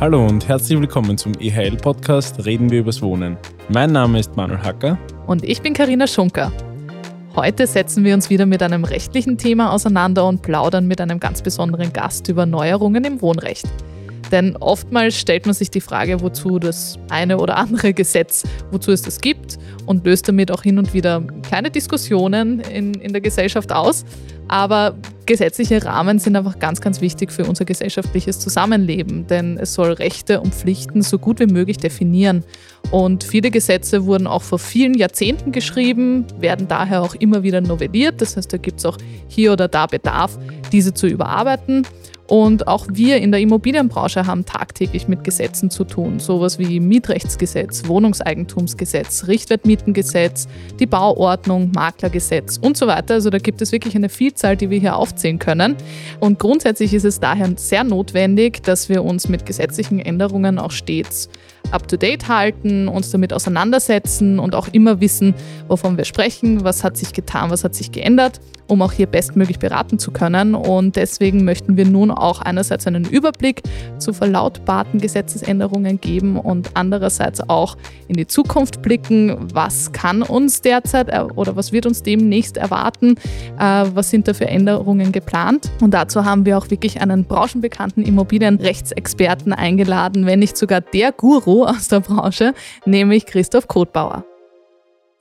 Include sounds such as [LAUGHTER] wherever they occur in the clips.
Hallo und herzlich willkommen zum EHL-Podcast Reden wir übers Wohnen. Mein Name ist Manuel Hacker. Und ich bin Karina Schunker. Heute setzen wir uns wieder mit einem rechtlichen Thema auseinander und plaudern mit einem ganz besonderen Gast über Neuerungen im Wohnrecht. Denn oftmals stellt man sich die Frage, wozu das eine oder andere Gesetz, wozu es das gibt und löst damit auch hin und wieder kleine Diskussionen in, in der Gesellschaft aus. Aber gesetzliche Rahmen sind einfach ganz, ganz wichtig für unser gesellschaftliches Zusammenleben, denn es soll Rechte und Pflichten so gut wie möglich definieren. Und viele Gesetze wurden auch vor vielen Jahrzehnten geschrieben, werden daher auch immer wieder novelliert. Das heißt, da gibt es auch hier oder da Bedarf, diese zu überarbeiten. Und auch wir in der Immobilienbranche haben tagtäglich mit Gesetzen zu tun. Sowas wie Mietrechtsgesetz, Wohnungseigentumsgesetz, Richtwertmietengesetz, die Bauordnung, Maklergesetz und so weiter. Also da gibt es wirklich eine Vielzahl, die wir hier aufzählen können. Und grundsätzlich ist es daher sehr notwendig, dass wir uns mit gesetzlichen Änderungen auch stets up-to-date halten, uns damit auseinandersetzen und auch immer wissen, wovon wir sprechen, was hat sich getan, was hat sich geändert, um auch hier bestmöglich beraten zu können. Und deswegen möchten wir nun auch einerseits einen Überblick zu verlautbarten Gesetzesänderungen geben und andererseits auch in die Zukunft blicken, was kann uns derzeit oder was wird uns demnächst erwarten, äh, was sind da für Änderungen geplant. Und dazu haben wir auch wirklich einen branchenbekannten Immobilienrechtsexperten eingeladen, wenn nicht sogar der Guru aus der Branche, nämlich Christoph Kotbauer.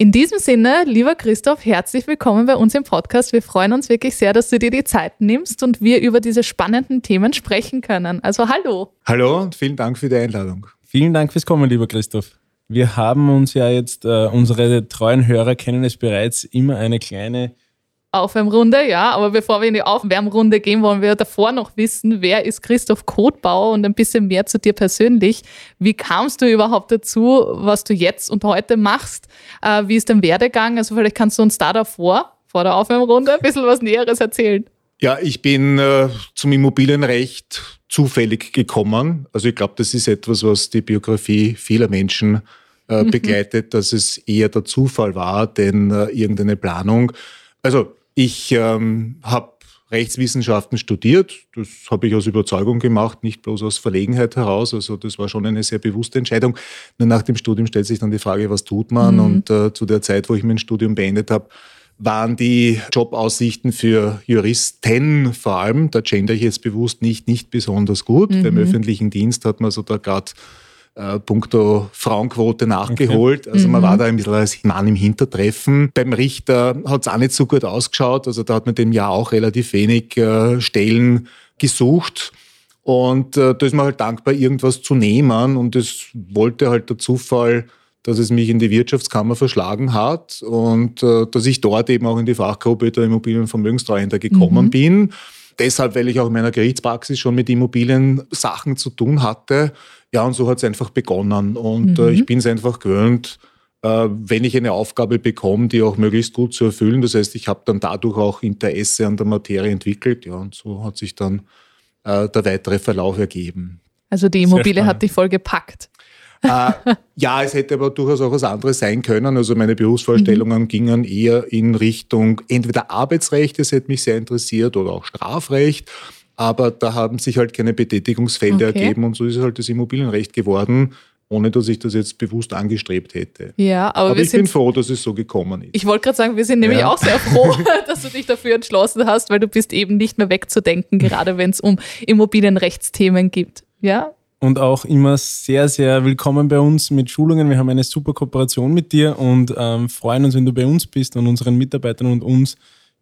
In diesem Sinne, lieber Christoph, herzlich willkommen bei uns im Podcast. Wir freuen uns wirklich sehr, dass du dir die Zeit nimmst und wir über diese spannenden Themen sprechen können. Also hallo. Hallo und vielen Dank für die Einladung. Vielen Dank fürs Kommen, lieber Christoph. Wir haben uns ja jetzt, äh, unsere treuen Hörer kennen es bereits, immer eine kleine Aufwärmrunde, ja. Aber bevor wir in die Aufwärmrunde gehen, wollen wir davor noch wissen, wer ist Christoph Kotbauer und ein bisschen mehr zu dir persönlich. Wie kamst du überhaupt dazu, was du jetzt und heute machst? Äh, wie ist dein Werdegang? Also vielleicht kannst du uns da davor, vor der Aufwärmrunde, ein bisschen was Näheres erzählen. Ja, ich bin äh, zum Immobilienrecht zufällig gekommen. Also ich glaube, das ist etwas, was die Biografie vieler Menschen äh, mhm. begleitet, dass es eher der Zufall war, denn äh, irgendeine Planung. Also ich ähm, habe Rechtswissenschaften studiert. Das habe ich aus Überzeugung gemacht, nicht bloß aus Verlegenheit heraus. Also das war schon eine sehr bewusste Entscheidung. Nur nach dem Studium stellt sich dann die Frage, was tut man? Mhm. Und äh, zu der Zeit, wo ich mein Studium beendet habe, waren die Jobaussichten für Juristen vor allem, da gender ich jetzt bewusst nicht, nicht besonders gut. Mhm. Beim öffentlichen Dienst hat man so da gerade äh, puncto Frauenquote nachgeholt. Okay. Also man mhm. war da ein bisschen als Mann im Hintertreffen. Beim Richter hat es auch nicht so gut ausgeschaut. Also da hat man dem Jahr auch relativ wenig äh, Stellen gesucht. Und äh, da ist man halt dankbar, irgendwas zu nehmen. Und es wollte halt der Zufall, dass es mich in die Wirtschaftskammer verschlagen hat und äh, dass ich dort eben auch in die Fachgruppe der Immobilienvermögenstreuhänder gekommen mhm. bin. Deshalb, weil ich auch in meiner Gerichtspraxis schon mit Immobiliensachen zu tun hatte ja, und so hat es einfach begonnen. Und äh, mhm. äh, ich bin es einfach gewöhnt, äh, wenn ich eine Aufgabe bekomme, die auch möglichst gut zu erfüllen. Das heißt, ich habe dann dadurch auch Interesse an der Materie entwickelt. Ja, und so hat sich dann äh, der weitere Verlauf ergeben. Also die Immobilie hat dich voll gepackt. Äh, ja, es hätte aber durchaus auch was anderes sein können. Also meine Berufsvorstellungen mhm. gingen eher in Richtung entweder Arbeitsrecht, das hätte mich sehr interessiert, oder auch Strafrecht aber da haben sich halt keine Betätigungsfelder okay. ergeben und so ist halt das Immobilienrecht geworden, ohne dass ich das jetzt bewusst angestrebt hätte. Ja, aber, aber ich bin froh, dass es so gekommen ist. Ich wollte gerade sagen, wir sind nämlich ja. auch sehr froh, [LAUGHS] dass du dich dafür entschlossen hast, weil du bist eben nicht mehr wegzudenken, gerade wenn es um Immobilienrechtsthemen geht. Ja, und auch immer sehr, sehr willkommen bei uns mit Schulungen. Wir haben eine super Kooperation mit dir und ähm, freuen uns, wenn du bei uns bist und unseren Mitarbeitern und uns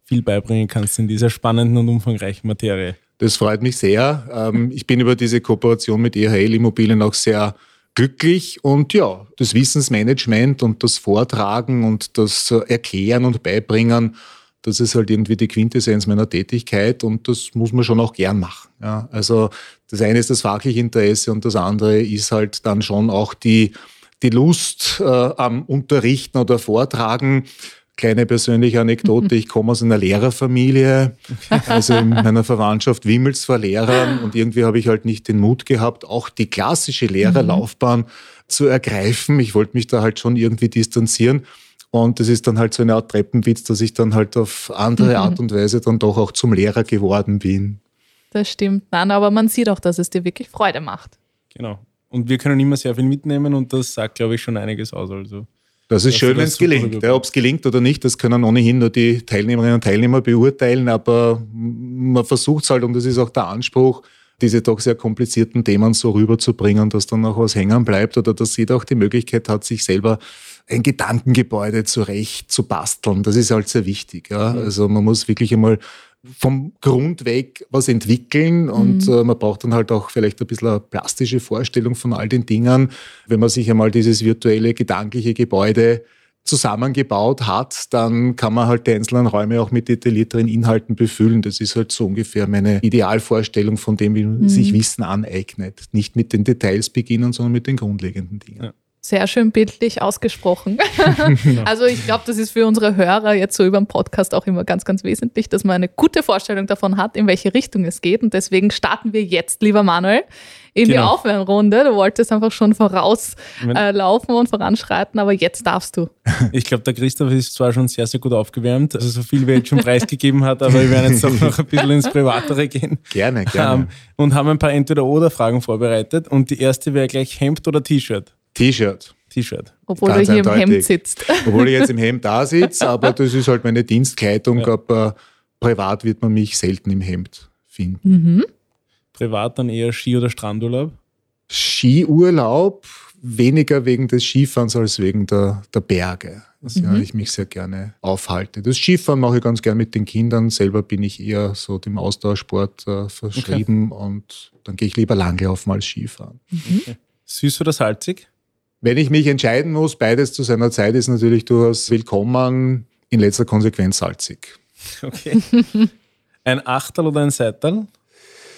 viel beibringen kannst in dieser spannenden und umfangreichen Materie. Das freut mich sehr. Ähm, ich bin über diese Kooperation mit EHL Immobilien auch sehr glücklich und ja, das Wissensmanagement und das Vortragen und das Erklären und Beibringen, das ist halt irgendwie die Quintessenz meiner Tätigkeit und das muss man schon auch gern machen. Ja, also das eine ist das fachliche Interesse und das andere ist halt dann schon auch die, die Lust äh, am Unterrichten oder Vortragen. Kleine persönliche Anekdote, [LAUGHS] ich komme aus einer Lehrerfamilie, also in [LAUGHS] meiner Verwandtschaft wimmelt es vor Lehrern und irgendwie habe ich halt nicht den Mut gehabt, auch die klassische Lehrerlaufbahn zu ergreifen. Ich wollte mich da halt schon irgendwie distanzieren. Und das ist dann halt so eine Art Treppenwitz, dass ich dann halt auf andere mhm. Art und Weise dann doch auch zum Lehrer geworden bin. Das stimmt. Nein, aber man sieht auch, dass es dir wirklich Freude macht. Genau. Und wir können immer sehr viel mitnehmen und das sagt, glaube ich, schon einiges aus. Also. Das ist schön, wenn es gelingt. Ja, Ob es gelingt oder nicht, das können ohnehin nur die Teilnehmerinnen und Teilnehmer beurteilen, aber man versucht es halt, und das ist auch der Anspruch, diese doch sehr komplizierten Themen so rüberzubringen, dass dann noch was hängen bleibt oder dass jeder auch die Möglichkeit hat, sich selber ein Gedankengebäude zurecht zu basteln. Das ist halt sehr wichtig. Ja? Also man muss wirklich einmal vom Grund weg was entwickeln und mhm. äh, man braucht dann halt auch vielleicht ein bisschen eine plastische Vorstellung von all den Dingen. Wenn man sich einmal dieses virtuelle, gedankliche Gebäude zusammengebaut hat, dann kann man halt die einzelnen Räume auch mit detaillierteren Inhalten befüllen. Das ist halt so ungefähr meine Idealvorstellung von dem, wie mhm. sich Wissen aneignet. Nicht mit den Details beginnen, sondern mit den grundlegenden Dingen. Ja. Sehr schön bildlich ausgesprochen. [LAUGHS] [LAUGHS] also ich glaube, das ist für unsere Hörer jetzt so über den Podcast auch immer ganz, ganz wesentlich, dass man eine gute Vorstellung davon hat, in welche Richtung es geht. Und deswegen starten wir jetzt, lieber Manuel, in genau. die Aufwärmrunde. Du wolltest einfach schon vorauslaufen äh, und voranschreiten, aber jetzt darfst du. [LAUGHS] Ich glaube, der Christoph ist zwar schon sehr, sehr gut aufgewärmt, also so viel wie er jetzt schon preisgegeben hat, aber wir werden jetzt doch noch ein bisschen ins Privatere gehen. Gerne, gerne. Um, und haben ein paar Entweder-Oder-Fragen vorbereitet. Und die erste wäre gleich Hemd oder T-Shirt? T-Shirt. T-Shirt. Obwohl Ganz du hier eindeutig. im Hemd sitzt. Obwohl ich jetzt im Hemd da [LAUGHS] sitze, aber das ist halt meine Dienstkleidung, ja. aber privat wird man mich selten im Hemd finden. Mhm. Privat dann eher Ski- oder Strandurlaub? Skiurlaub weniger wegen des Skifahrens als wegen der, der Berge. Also, mhm. ja, ich mich sehr gerne aufhalte. Das Skifahren mache ich ganz gern mit den Kindern. Selber bin ich eher so dem Ausdauersport äh, verschrieben okay. und dann gehe ich lieber langlaufen als Skifahren. Mhm. Okay. Süß oder salzig? Wenn ich mich entscheiden muss, beides zu seiner Zeit ist natürlich durchaus willkommen, in letzter Konsequenz salzig. Okay. [LAUGHS] Ein Achtel oder ein Seital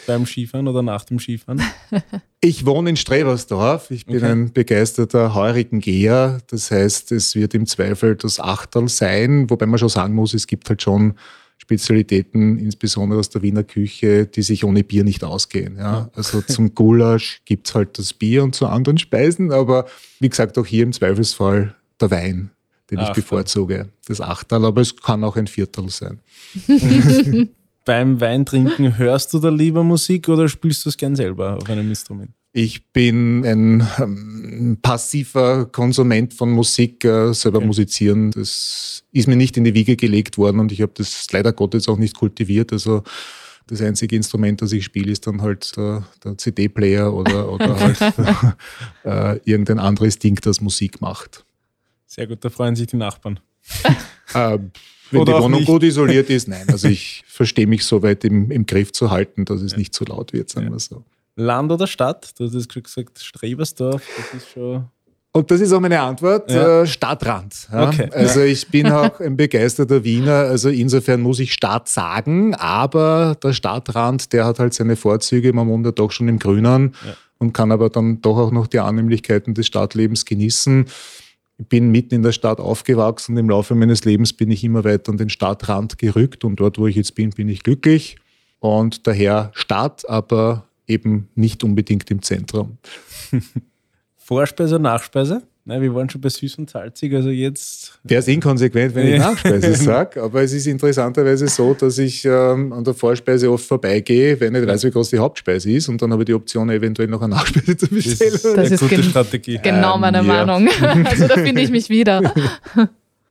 beim Skifahren oder nach dem Skifahren? [LAUGHS] Ich wohne in Strebersdorf. Ich bin okay. ein begeisterter Heurigengeher. Das heißt, es wird im Zweifel das Achtel sein, wobei man schon sagen muss, es gibt halt schon Spezialitäten, insbesondere aus der Wiener Küche, die sich ohne Bier nicht ausgehen. Ja? Also zum Gulasch gibt es halt das Bier und zu anderen Speisen, aber wie gesagt, auch hier im Zweifelsfall der Wein, den Achtel. ich bevorzuge. Das Achtel, aber es kann auch ein Viertel sein. [LAUGHS] Beim Weintrinken hörst du da lieber Musik oder spielst du es gern selber auf einem Instrument? Ich bin ein ähm, passiver Konsument von Musik, äh, selber okay. musizieren. Das ist mir nicht in die Wiege gelegt worden und ich habe das leider Gottes auch nicht kultiviert. Also das einzige Instrument, das ich spiele, ist dann halt der, der CD-Player oder, [LAUGHS] oder halt äh, irgendein anderes Ding, das Musik macht. Sehr gut, da freuen sich die Nachbarn. [LAUGHS] äh, wenn oder die Wohnung gut isoliert ist, nein. Also [LAUGHS] ich verstehe mich so weit im, im Griff zu halten, dass es ja. nicht zu laut wird, sagen ja. wir so. Land oder Stadt? Du hast jetzt gesagt, Strebersdorf, das ist schon. Und das ist auch meine Antwort, ja. äh, Stadtrand. Ja? Okay. Also ich bin auch ein begeisterter Wiener, also insofern muss ich Stadt sagen, aber der Stadtrand, der hat halt seine Vorzüge, man wohnt ja doch schon im Grünen ja. und kann aber dann doch auch noch die Annehmlichkeiten des Stadtlebens genießen. Ich bin mitten in der Stadt aufgewachsen und im Laufe meines Lebens bin ich immer weiter an den Stadtrand gerückt und dort, wo ich jetzt bin, bin ich glücklich und daher Stadt, aber eben nicht unbedingt im Zentrum. [LAUGHS] Vorspeise, Nachspeise? Nein, wir waren schon bei süß und salzig, also jetzt. Wäre es inkonsequent, wenn ich Nachspeise [LAUGHS] sage, aber es ist interessanterweise so, dass ich ähm, an der Vorspeise oft vorbeigehe, wenn ich weiß, wie groß die Hauptspeise ist und dann habe ich die Option, eventuell noch eine Nachspeise zu bestellen. Das ist, das ist gute gen Strategie. Genau meine ähm, Meinung. [LAUGHS] Also da finde ich mich wieder.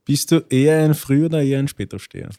Bist du eher ein Früh- oder eher ein Spätaufsteher?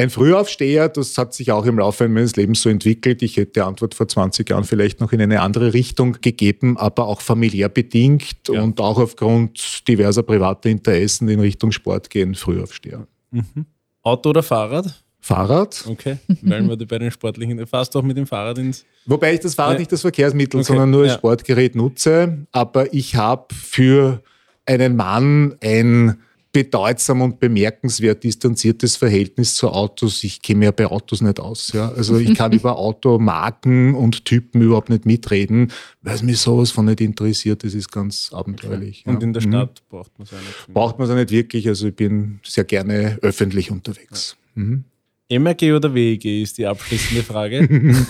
Ein Frühaufsteher, das hat sich auch im Laufe meines Lebens so entwickelt. Ich hätte die Antwort vor 20 Jahren vielleicht noch in eine andere Richtung gegeben, aber auch familiär bedingt ja. und auch aufgrund diverser privater Interessen in Richtung Sport gehen, Frühaufsteher. Mhm. Auto oder Fahrrad? Fahrrad. Okay, weil wir bei den sportlichen, du auch mit dem Fahrrad ins... Wobei ich das Fahrrad ja. nicht als Verkehrsmittel, okay. sondern nur als ja. Sportgerät nutze, aber ich habe für einen Mann ein bedeutsam und bemerkenswert distanziertes Verhältnis zu Autos. Ich kenne ja bei Autos nicht aus. Ja? Also ich kann [LAUGHS] über Automarken und Typen überhaupt nicht mitreden, weil es mich sowas von nicht interessiert. Das ist ganz abenteuerlich. Okay. Und ja. in der mhm. Stadt mhm. braucht man es auch nicht. Braucht man es auch nicht wirklich. Also ich bin sehr gerne öffentlich unterwegs. Ja. Mhm. MRG oder WEG ist die abschließende Frage. [LAUGHS]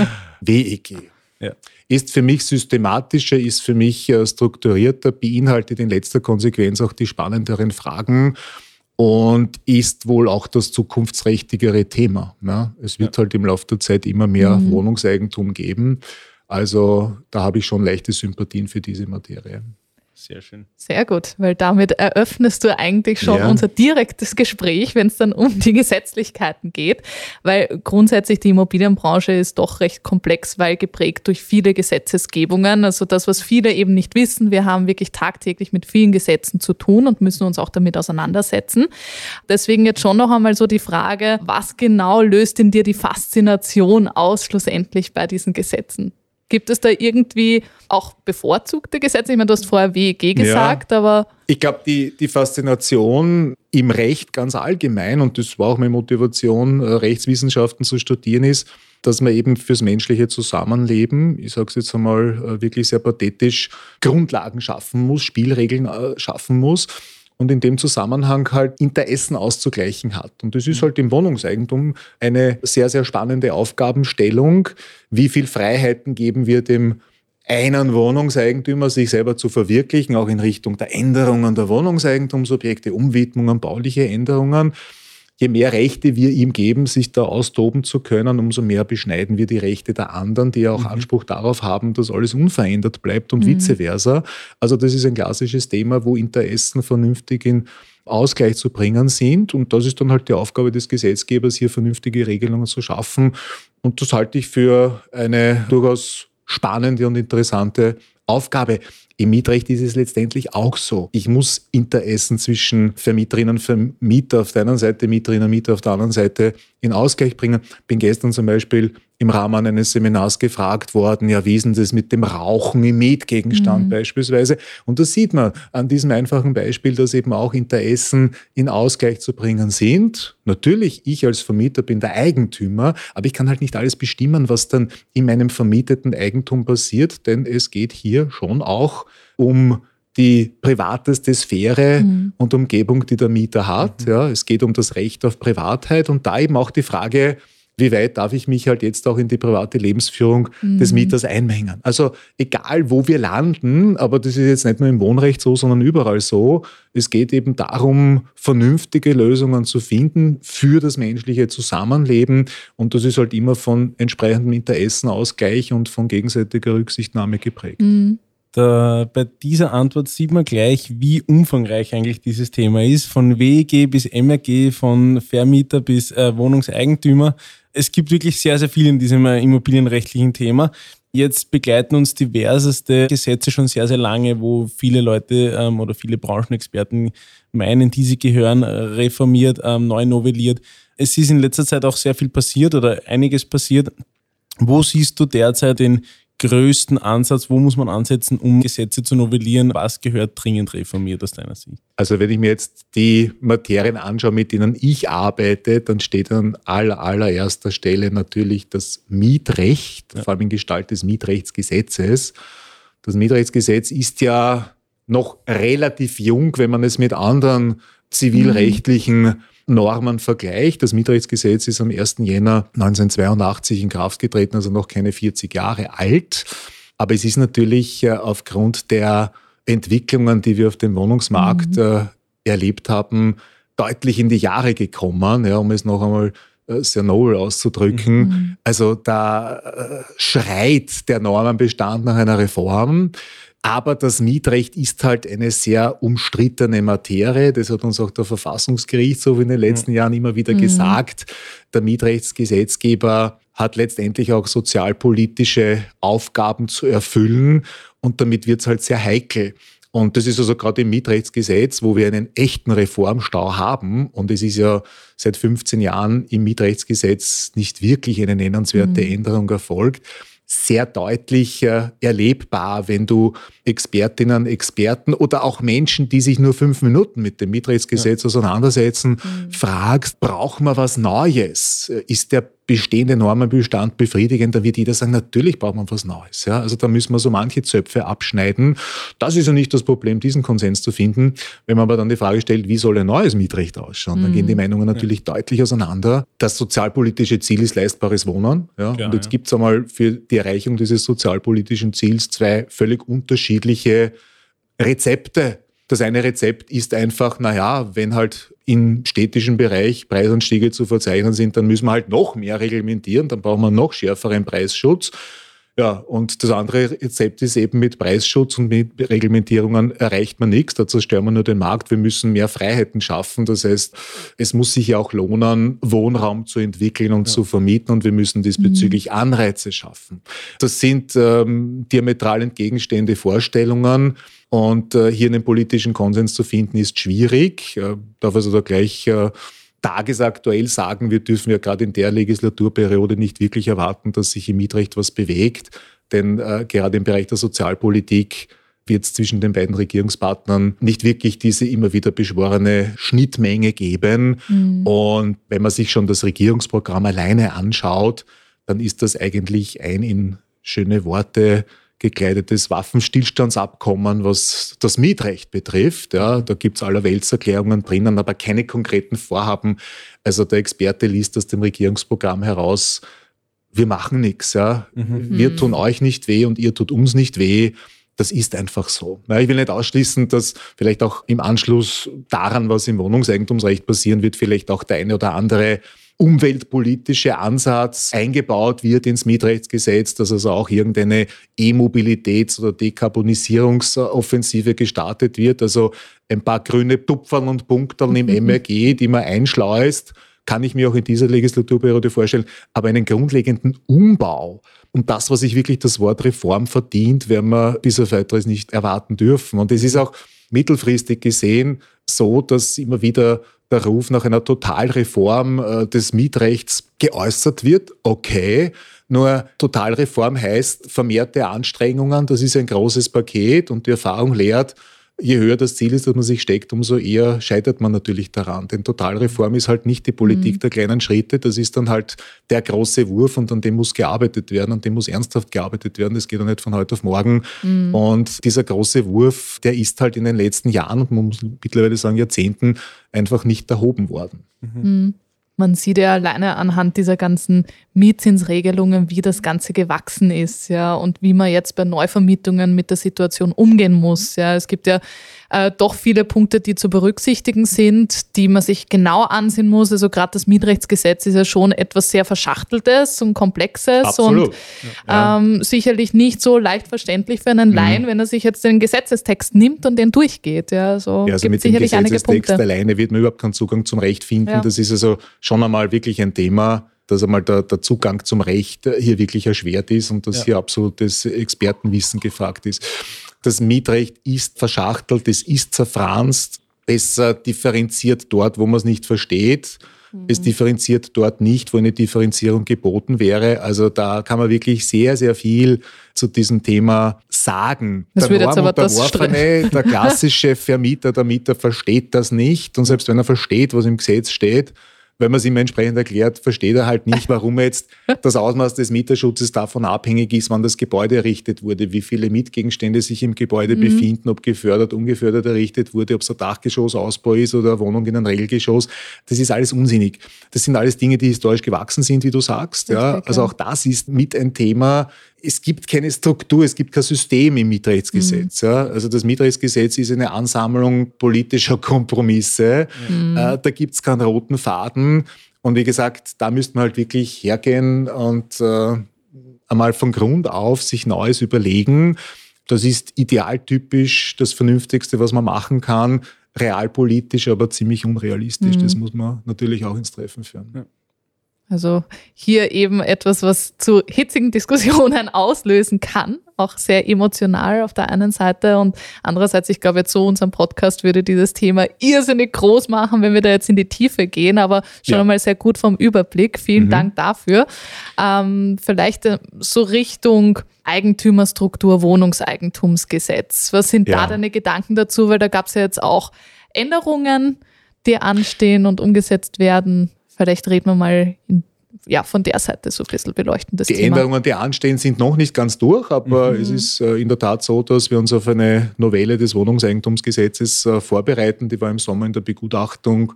[LAUGHS] WEG. Ja. Ist für mich systematischer, ist für mich äh, strukturierter, beinhaltet in letzter Konsequenz auch die spannenderen Fragen und ist wohl auch das zukunftsträchtigere Thema. Ne? Es wird ja. halt im Laufe der Zeit immer mehr mhm. Wohnungseigentum geben. Also da habe ich schon leichte Sympathien für diese Materie. Sehr schön. Sehr gut, weil damit eröffnest du eigentlich schon ja. unser direktes Gespräch, wenn es dann um die Gesetzlichkeiten geht, weil grundsätzlich die Immobilienbranche ist doch recht komplex, weil geprägt durch viele Gesetzesgebungen. Also das, was viele eben nicht wissen, wir haben wirklich tagtäglich mit vielen Gesetzen zu tun und müssen uns auch damit auseinandersetzen. Deswegen jetzt schon noch einmal so die Frage, was genau löst in dir die Faszination aus schlussendlich bei diesen Gesetzen? Gibt es da irgendwie auch bevorzugte Gesetze? Ich meine, du hast vorher WEG gesagt, ja. aber. Ich glaube, die, die Faszination im Recht ganz allgemein, und das war auch meine Motivation, äh, Rechtswissenschaften zu studieren, ist, dass man eben fürs menschliche Zusammenleben, ich sage es jetzt einmal äh, wirklich sehr pathetisch, Grundlagen schaffen muss, Spielregeln äh, schaffen muss und in dem Zusammenhang halt Interessen auszugleichen hat. Und das ist halt im Wohnungseigentum eine sehr, sehr spannende Aufgabenstellung. Wie viel Freiheiten geben wir dem einen Wohnungseigentümer, sich selber zu verwirklichen, auch in Richtung der Änderungen der Wohnungseigentumsobjekte, Umwidmungen, bauliche Änderungen je mehr Rechte wir ihm geben, sich da austoben zu können, umso mehr beschneiden wir die Rechte der anderen, die ja auch mhm. Anspruch darauf haben, dass alles unverändert bleibt und mhm. vice versa. Also das ist ein klassisches Thema, wo Interessen vernünftig in Ausgleich zu bringen sind. Und das ist dann halt die Aufgabe des Gesetzgebers, hier vernünftige Regelungen zu schaffen. Und das halte ich für eine durchaus spannende und interessante Aufgabe. Im Mietrecht ist es letztendlich auch so. Ich muss Interessen zwischen Vermieterinnen und Vermieter auf der einen Seite, Mieterinnen und Mieter auf der anderen Seite in Ausgleich bringen. Bin gestern zum Beispiel im Rahmen eines Seminars gefragt worden, ja, wie ist denn das mit dem Rauchen im Mietgegenstand mhm. beispielsweise? Und das sieht man an diesem einfachen Beispiel, dass eben auch Interessen in Ausgleich zu bringen sind. Natürlich, ich als Vermieter bin der Eigentümer, aber ich kann halt nicht alles bestimmen, was dann in meinem vermieteten Eigentum passiert, denn es geht hier schon auch um die privateste Sphäre mhm. und Umgebung, die der Mieter hat. Mhm. Ja, es geht um das Recht auf Privatheit und da eben auch die Frage, wie weit darf ich mich halt jetzt auch in die private Lebensführung mhm. des Mieters einmengen. Also egal, wo wir landen, aber das ist jetzt nicht nur im Wohnrecht so, sondern überall so. Es geht eben darum, vernünftige Lösungen zu finden für das menschliche Zusammenleben und das ist halt immer von entsprechendem Interessenausgleich und von gegenseitiger Rücksichtnahme geprägt. Mhm. Da, bei dieser Antwort sieht man gleich, wie umfangreich eigentlich dieses Thema ist. Von WEG bis MRG, von Vermieter bis äh, Wohnungseigentümer. Es gibt wirklich sehr, sehr viel in diesem äh, immobilienrechtlichen Thema. Jetzt begleiten uns diverseste Gesetze schon sehr, sehr lange, wo viele Leute ähm, oder viele Branchenexperten meinen, diese gehören reformiert, ähm, neu novelliert. Es ist in letzter Zeit auch sehr viel passiert oder einiges passiert. Wo siehst du derzeit den größten Ansatz? Wo muss man ansetzen, um Gesetze zu novellieren? Was gehört dringend reformiert aus deiner Sicht? Also wenn ich mir jetzt die Materien anschaue, mit denen ich arbeite, dann steht an aller, allererster Stelle natürlich das Mietrecht, ja. vor allem in Gestalt des Mietrechtsgesetzes. Das Mietrechtsgesetz ist ja noch relativ jung, wenn man es mit anderen zivilrechtlichen Normen vergleicht. Das Mietrechtsgesetz ist am 1. Jänner 1982 in Kraft getreten, also noch keine 40 Jahre alt. Aber es ist natürlich äh, aufgrund der Entwicklungen, die wir auf dem Wohnungsmarkt mhm. äh, erlebt haben, deutlich in die Jahre gekommen, ja, um es noch einmal äh, sehr nobel auszudrücken. Mhm. Also da schreit der Normenbestand nach einer Reform. Aber das Mietrecht ist halt eine sehr umstrittene Materie. Das hat uns auch der Verfassungsgerichtshof in den letzten Jahren immer wieder mhm. gesagt. Der Mietrechtsgesetzgeber hat letztendlich auch sozialpolitische Aufgaben zu erfüllen und damit wird es halt sehr heikel. Und das ist also gerade im Mietrechtsgesetz, wo wir einen echten Reformstau haben. Und es ist ja seit 15 Jahren im Mietrechtsgesetz nicht wirklich eine nennenswerte mhm. Änderung erfolgt sehr deutlich äh, erlebbar, wenn du Expertinnen, Experten oder auch Menschen, die sich nur fünf Minuten mit dem Mietrechtsgesetz ja. auseinandersetzen, mhm. fragst, brauchen wir was Neues? Ist der bestehende Normenbestand befriedigend, dann wird jeder sagen, natürlich braucht man was Neues. Ja? Also da müssen wir so manche Zöpfe abschneiden. Das ist ja nicht das Problem, diesen Konsens zu finden. Wenn man aber dann die Frage stellt, wie soll ein neues Mietrecht ausschauen, dann gehen die mhm. Meinungen natürlich ja. deutlich auseinander. Das sozialpolitische Ziel ist leistbares Wohnen. Ja? Klar, und jetzt ja. gibt es einmal für die Erreichung dieses sozialpolitischen Ziels zwei völlig unterschiedliche Rezepte. Das eine Rezept ist einfach, naja, wenn halt im städtischen Bereich Preisanstiege zu verzeichnen sind, dann müssen wir halt noch mehr reglementieren, dann brauchen wir noch schärferen Preisschutz. Ja, und das andere Rezept ist eben mit Preisschutz und mit Reglementierungen erreicht man nichts. Da zerstören wir nur den Markt. Wir müssen mehr Freiheiten schaffen. Das heißt, es muss sich ja auch lohnen, Wohnraum zu entwickeln und ja. zu vermieten und wir müssen diesbezüglich mhm. Anreize schaffen. Das sind ähm, diametral entgegenstehende Vorstellungen. Und äh, hier einen politischen Konsens zu finden, ist schwierig. Äh, darf also da gleich äh, tagesaktuell sagen, wir dürfen ja gerade in der Legislaturperiode nicht wirklich erwarten, dass sich im Mietrecht was bewegt. Denn äh, gerade im Bereich der Sozialpolitik wird es zwischen den beiden Regierungspartnern nicht wirklich diese immer wieder beschworene Schnittmenge geben. Mhm. Und wenn man sich schon das Regierungsprogramm alleine anschaut, dann ist das eigentlich ein in schöne Worte gekleidetes Waffenstillstandsabkommen, was das Mietrecht betrifft. Ja, da gibt es allerweltserklärungen drinnen, aber keine konkreten Vorhaben. Also der Experte liest aus dem Regierungsprogramm heraus, wir machen nichts. Ja. Mhm. Wir tun euch nicht weh und ihr tut uns nicht weh. Das ist einfach so. ich will nicht ausschließen, dass vielleicht auch im Anschluss daran, was im Wohnungseigentumsrecht passieren wird, vielleicht auch der eine oder andere umweltpolitische Ansatz eingebaut wird ins Mietrechtsgesetz, dass also auch irgendeine E-Mobilitäts- oder Dekarbonisierungsoffensive gestartet wird. Also ein paar grüne Tupfern und Punkteln im MRG, die man einschleust, kann ich mir auch in dieser Legislaturperiode vorstellen. Aber einen grundlegenden Umbau und das, was sich wirklich das Wort Reform verdient, werden wir bis auf weiteres nicht erwarten dürfen. Und es ist auch mittelfristig gesehen so, dass immer wieder der Ruf nach einer Totalreform äh, des Mietrechts geäußert wird. Okay, nur Totalreform heißt vermehrte Anstrengungen, das ist ein großes Paket und die Erfahrung lehrt, je höher das Ziel ist, das man sich steckt, umso eher scheitert man natürlich daran. Denn Totalreform ist halt nicht die Politik mhm. der kleinen Schritte, das ist dann halt der große Wurf und an dem muss gearbeitet werden, an dem muss ernsthaft gearbeitet werden. Das geht ja nicht von heute auf morgen. Mhm. Und dieser große Wurf, der ist halt in den letzten Jahren und man muss mittlerweile sagen Jahrzehnten einfach nicht erhoben worden. Mhm. Mhm. Man sieht ja alleine anhand dieser ganzen Mietzinsregelungen, wie das Ganze gewachsen ist, ja, und wie man jetzt bei Neuvermietungen mit der Situation umgehen muss. Ja, es gibt ja äh, doch viele Punkte, die zu berücksichtigen sind, die man sich genau ansehen muss. Also gerade das Mietrechtsgesetz ist ja schon etwas sehr Verschachteltes und Komplexes Absolut. und ja. ähm, sicherlich nicht so leicht verständlich für einen mhm. Laien, wenn er sich jetzt den Gesetzestext nimmt und den durchgeht. Ja, so ja, also mit sicherlich dem Gesetzestext alleine wird man überhaupt keinen Zugang zum Recht finden. Ja. Das ist also schon einmal wirklich ein Thema, dass einmal der, der, Zugang zum Recht hier wirklich erschwert ist und dass ja. hier absolutes Expertenwissen gefragt ist. Das Mietrecht ist verschachtelt, es ist zerfranst, besser differenziert dort, wo man es nicht versteht. Mhm. Es differenziert dort nicht, wo eine Differenzierung geboten wäre. Also da kann man wirklich sehr, sehr viel zu diesem Thema sagen. Das der jetzt aber das der [LAUGHS] klassische Vermieter, der Mieter versteht das nicht. Und selbst wenn er versteht, was im Gesetz steht, wenn man es ihm entsprechend erklärt, versteht er halt nicht, warum jetzt das Ausmaß des Mieterschutzes davon abhängig ist, wann das Gebäude errichtet wurde, wie viele Mietgegenstände sich im Gebäude mhm. befinden, ob gefördert, ungefördert errichtet wurde, ob es ein Dachgeschossausbau ist oder eine Wohnung in einem Regelgeschoss. Das ist alles unsinnig. Das sind alles Dinge, die historisch gewachsen sind, wie du sagst. Ja. Also auch das ist mit ein Thema, es gibt keine Struktur, es gibt kein System im Mietrechtsgesetz. Mhm. Ja. Also das Mietrechtsgesetz ist eine Ansammlung politischer Kompromisse. Mhm. Äh, da gibt es keinen roten Faden. Und wie gesagt, da müsste man halt wirklich hergehen und äh, einmal von Grund auf sich Neues überlegen. Das ist idealtypisch das Vernünftigste, was man machen kann. Realpolitisch, aber ziemlich unrealistisch. Mhm. Das muss man natürlich auch ins Treffen führen. Ja. Also hier eben etwas, was zu hitzigen [LAUGHS] Diskussionen auslösen kann, auch sehr emotional auf der einen Seite und andererseits, ich glaube jetzt so unserem Podcast würde dieses Thema irrsinnig groß machen, wenn wir da jetzt in die Tiefe gehen, aber schon ja. einmal sehr gut vom Überblick. Vielen mhm. Dank dafür. Ähm, vielleicht äh, so Richtung Eigentümerstruktur, Wohnungseigentumsgesetz. Was sind ja. da deine Gedanken dazu? Weil da gab es ja jetzt auch Änderungen, die anstehen und umgesetzt werden. Vielleicht reden wir mal in, ja, von der Seite so ein bisschen beleuchten. Die Thema. Änderungen, die anstehen, sind noch nicht ganz durch, aber mhm. es ist in der Tat so, dass wir uns auf eine Novelle des Wohnungseigentumsgesetzes vorbereiten. Die war im Sommer in der Begutachtung.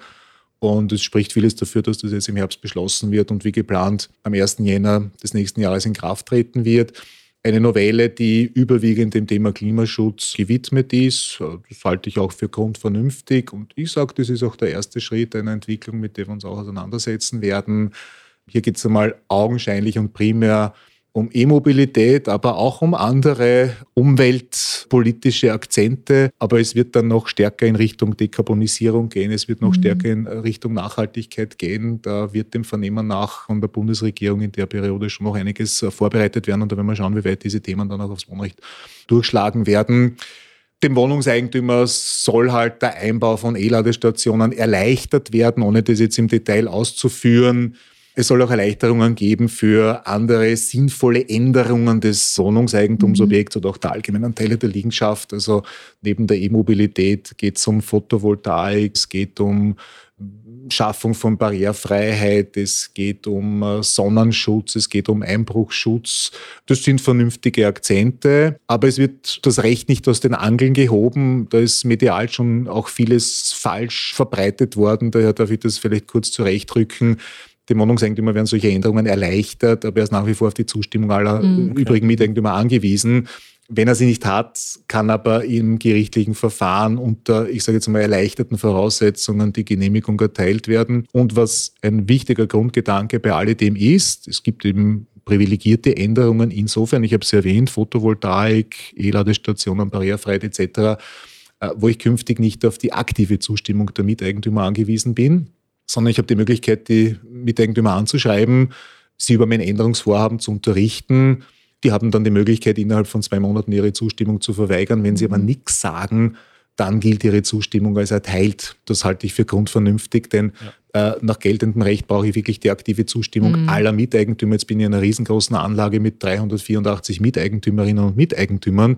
Und es spricht vieles dafür, dass das jetzt im Herbst beschlossen wird und wie geplant am 1. Jänner des nächsten Jahres in Kraft treten wird eine Novelle, die überwiegend dem Thema Klimaschutz gewidmet ist. Das halte ich auch für grundvernünftig. Und ich sage, das ist auch der erste Schritt einer Entwicklung, mit der wir uns auch auseinandersetzen werden. Hier geht es einmal augenscheinlich und primär um E-Mobilität, aber auch um andere umweltpolitische Akzente. Aber es wird dann noch stärker in Richtung Dekarbonisierung gehen, es wird noch mhm. stärker in Richtung Nachhaltigkeit gehen. Da wird dem Vernehmen nach von der Bundesregierung in der Periode schon noch einiges vorbereitet werden. Und da werden wir schauen, wie weit diese Themen dann auch aufs Wohnrecht durchschlagen werden dem Wohnungseigentümer soll halt der Einbau von E-Ladestationen erleichtert werden, ohne das jetzt im Detail auszuführen. Es soll auch Erleichterungen geben für andere sinnvolle Änderungen des Wohnungseigentumsobjekts mhm. oder auch der allgemeinen Teile der Liegenschaft. Also neben der E-Mobilität geht es um Photovoltaik, es geht um Schaffung von Barrierefreiheit, es geht um äh, Sonnenschutz, es geht um Einbruchschutz. Das sind vernünftige Akzente, aber es wird das Recht nicht aus den Angeln gehoben. Da ist medial schon auch vieles falsch verbreitet worden. Daher darf ich das vielleicht kurz zurechtrücken. Dem Wohnungseigentümer werden solche Änderungen erleichtert, aber er ist nach wie vor auf die Zustimmung aller mhm. übrigen Miteigentümer angewiesen. Wenn er sie nicht hat, kann aber im gerichtlichen Verfahren unter, ich sage jetzt mal, erleichterten Voraussetzungen die Genehmigung erteilt werden. Und was ein wichtiger Grundgedanke bei alledem ist, es gibt eben privilegierte Änderungen insofern, ich habe es erwähnt, Photovoltaik, E-Ladestationen, Barrierefreiheit etc., äh, wo ich künftig nicht auf die aktive Zustimmung der Miteigentümer angewiesen bin, sondern ich habe die Möglichkeit, die Miteigentümer anzuschreiben, sie über mein Änderungsvorhaben zu unterrichten die haben dann die Möglichkeit, innerhalb von zwei Monaten ihre Zustimmung zu verweigern. Wenn sie aber mhm. nichts sagen, dann gilt ihre Zustimmung als erteilt. Das halte ich für grundvernünftig, denn ja. äh, nach geltendem Recht brauche ich wirklich die aktive Zustimmung mhm. aller Miteigentümer. Jetzt bin ich in einer riesengroßen Anlage mit 384 Miteigentümerinnen und Miteigentümern.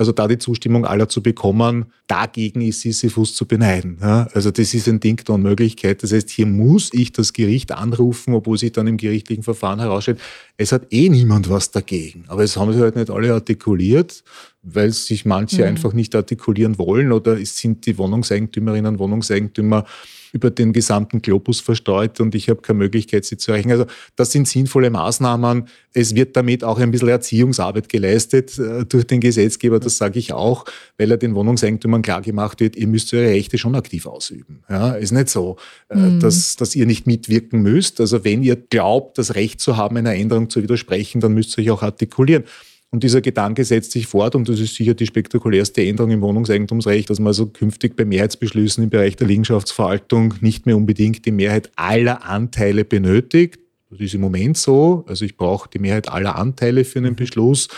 Also da die Zustimmung aller zu bekommen, dagegen ist Sisyphus zu beneiden. Ja? Also das ist ein Ding der Unmöglichkeit. Das heißt, hier muss ich das Gericht anrufen, obwohl sich dann im gerichtlichen Verfahren herausstellt, es hat eh niemand was dagegen. Aber es haben sie halt nicht alle artikuliert, weil sich manche mhm. einfach nicht artikulieren wollen oder es sind die Wohnungseigentümerinnen und Wohnungseigentümer über den gesamten Globus verstreut und ich habe keine Möglichkeit, sie zu erreichen. Also das sind sinnvolle Maßnahmen. Es wird damit auch ein bisschen Erziehungsarbeit geleistet äh, durch den Gesetzgeber, das sage ich auch, weil er den Wohnungseigentümern klargemacht wird, ihr müsst eure Rechte schon aktiv ausüben. Ja, ist nicht so, äh, mhm. dass, dass ihr nicht mitwirken müsst. Also wenn ihr glaubt, das Recht zu haben, einer Änderung zu widersprechen, dann müsst ihr euch auch artikulieren. Und dieser Gedanke setzt sich fort und das ist sicher die spektakulärste Änderung im Wohnungseigentumsrecht, dass man also künftig bei Mehrheitsbeschlüssen im Bereich der Liegenschaftsverwaltung nicht mehr unbedingt die Mehrheit aller Anteile benötigt. Das ist im Moment so. Also ich brauche die Mehrheit aller Anteile für einen Beschluss.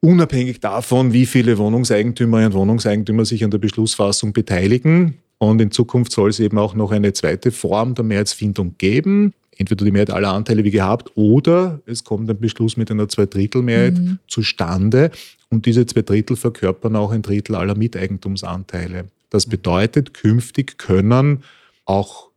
Unabhängig davon, wie viele Wohnungseigentümerinnen und Wohnungseigentümer sich an der Beschlussfassung beteiligen. Und in Zukunft soll es eben auch noch eine zweite Form der Mehrheitsfindung geben entweder die Mehrheit aller Anteile wie gehabt oder es kommt ein Beschluss mit einer Zweidrittelmehrheit mhm. zustande und diese zwei Drittel verkörpern auch ein Drittel aller Miteigentumsanteile. Das bedeutet, künftig können auch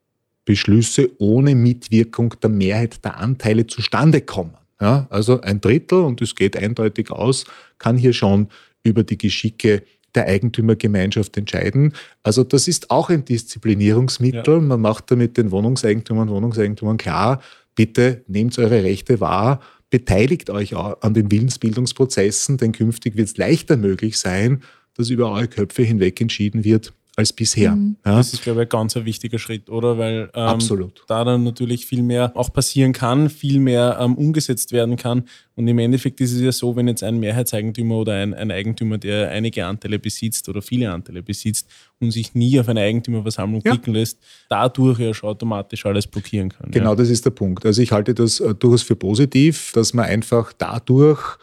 Beschlüsse ohne Mitwirkung der Mehrheit der Anteile zustande kommen. Ja, also ein Drittel, und es geht eindeutig aus, kann hier schon über die Geschicke der Eigentümergemeinschaft entscheiden. Also das ist auch ein Disziplinierungsmittel. Ja. Man macht damit den Wohnungseigentümern und Wohnungseigentümern klar, bitte nehmt eure Rechte wahr, beteiligt euch an den Willensbildungsprozessen, denn künftig wird es leichter möglich sein, dass über eure Köpfe hinweg entschieden wird, als bisher. Mhm. Ja. Das ist, glaube ich, ein ganz ein wichtiger Schritt, oder? Weil ähm, Absolut. da dann natürlich viel mehr auch passieren kann, viel mehr ähm, umgesetzt werden kann. Und im Endeffekt ist es ja so, wenn jetzt ein Mehrheitseigentümer oder ein, ein Eigentümer, der einige Anteile besitzt oder viele Anteile besitzt und sich nie auf eine Eigentümerversammlung ja. klicken lässt, dadurch ja schon automatisch alles blockieren kann. Genau, ja. das ist der Punkt. Also ich halte das äh, durchaus für positiv, dass man einfach dadurch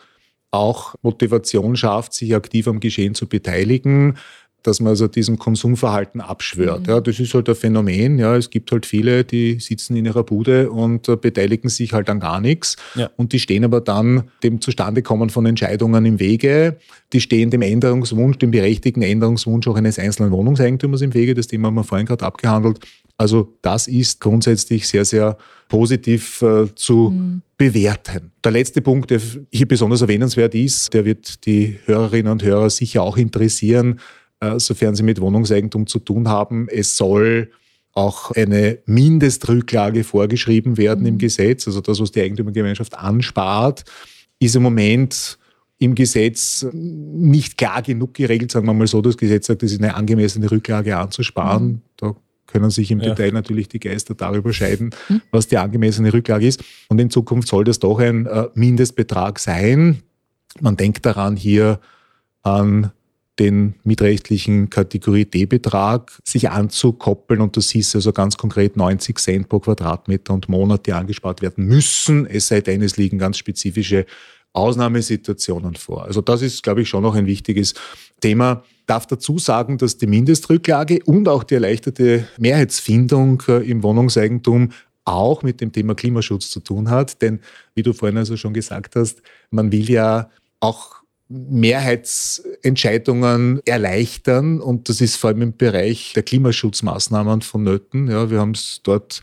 auch Motivation schafft, sich aktiv am Geschehen zu beteiligen dass man also diesem Konsumverhalten abschwört. Mhm. Ja, das ist halt ein Phänomen. Ja, es gibt halt viele, die sitzen in ihrer Bude und äh, beteiligen sich halt an gar nichts. Ja. Und die stehen aber dann dem Zustandekommen von Entscheidungen im Wege. Die stehen dem Änderungswunsch, dem berechtigten Änderungswunsch auch eines einzelnen Wohnungseigentümers im Wege. Das Thema haben wir vorhin gerade abgehandelt. Also das ist grundsätzlich sehr, sehr positiv äh, zu mhm. bewerten. Der letzte Punkt, der hier besonders erwähnenswert ist, der wird die Hörerinnen und Hörer sicher auch interessieren sofern sie mit Wohnungseigentum zu tun haben. Es soll auch eine Mindestrücklage vorgeschrieben werden mhm. im Gesetz. Also das, was die Eigentümergemeinschaft anspart, ist im Moment im Gesetz nicht klar genug geregelt, sagen wir mal so. Das Gesetz sagt, es ist eine angemessene Rücklage anzusparen. Mhm. Da können sich im ja. Detail natürlich die Geister darüber scheiden, hm. was die angemessene Rücklage ist. Und in Zukunft soll das doch ein äh, Mindestbetrag sein. Man denkt daran hier an den mitrechtlichen Kategorie D-Betrag sich anzukoppeln und das hieß also ganz konkret 90 Cent pro Quadratmeter und Monat, die angespart werden müssen, es sei denn, es liegen ganz spezifische Ausnahmesituationen vor. Also das ist, glaube ich, schon noch ein wichtiges Thema. Darf dazu sagen, dass die Mindestrücklage und auch die erleichterte Mehrheitsfindung äh, im Wohnungseigentum auch mit dem Thema Klimaschutz zu tun hat. Denn, wie du vorhin also schon gesagt hast, man will ja auch Mehrheitsentscheidungen erleichtern und das ist vor allem im Bereich der Klimaschutzmaßnahmen vonnöten. Ja, wir haben es dort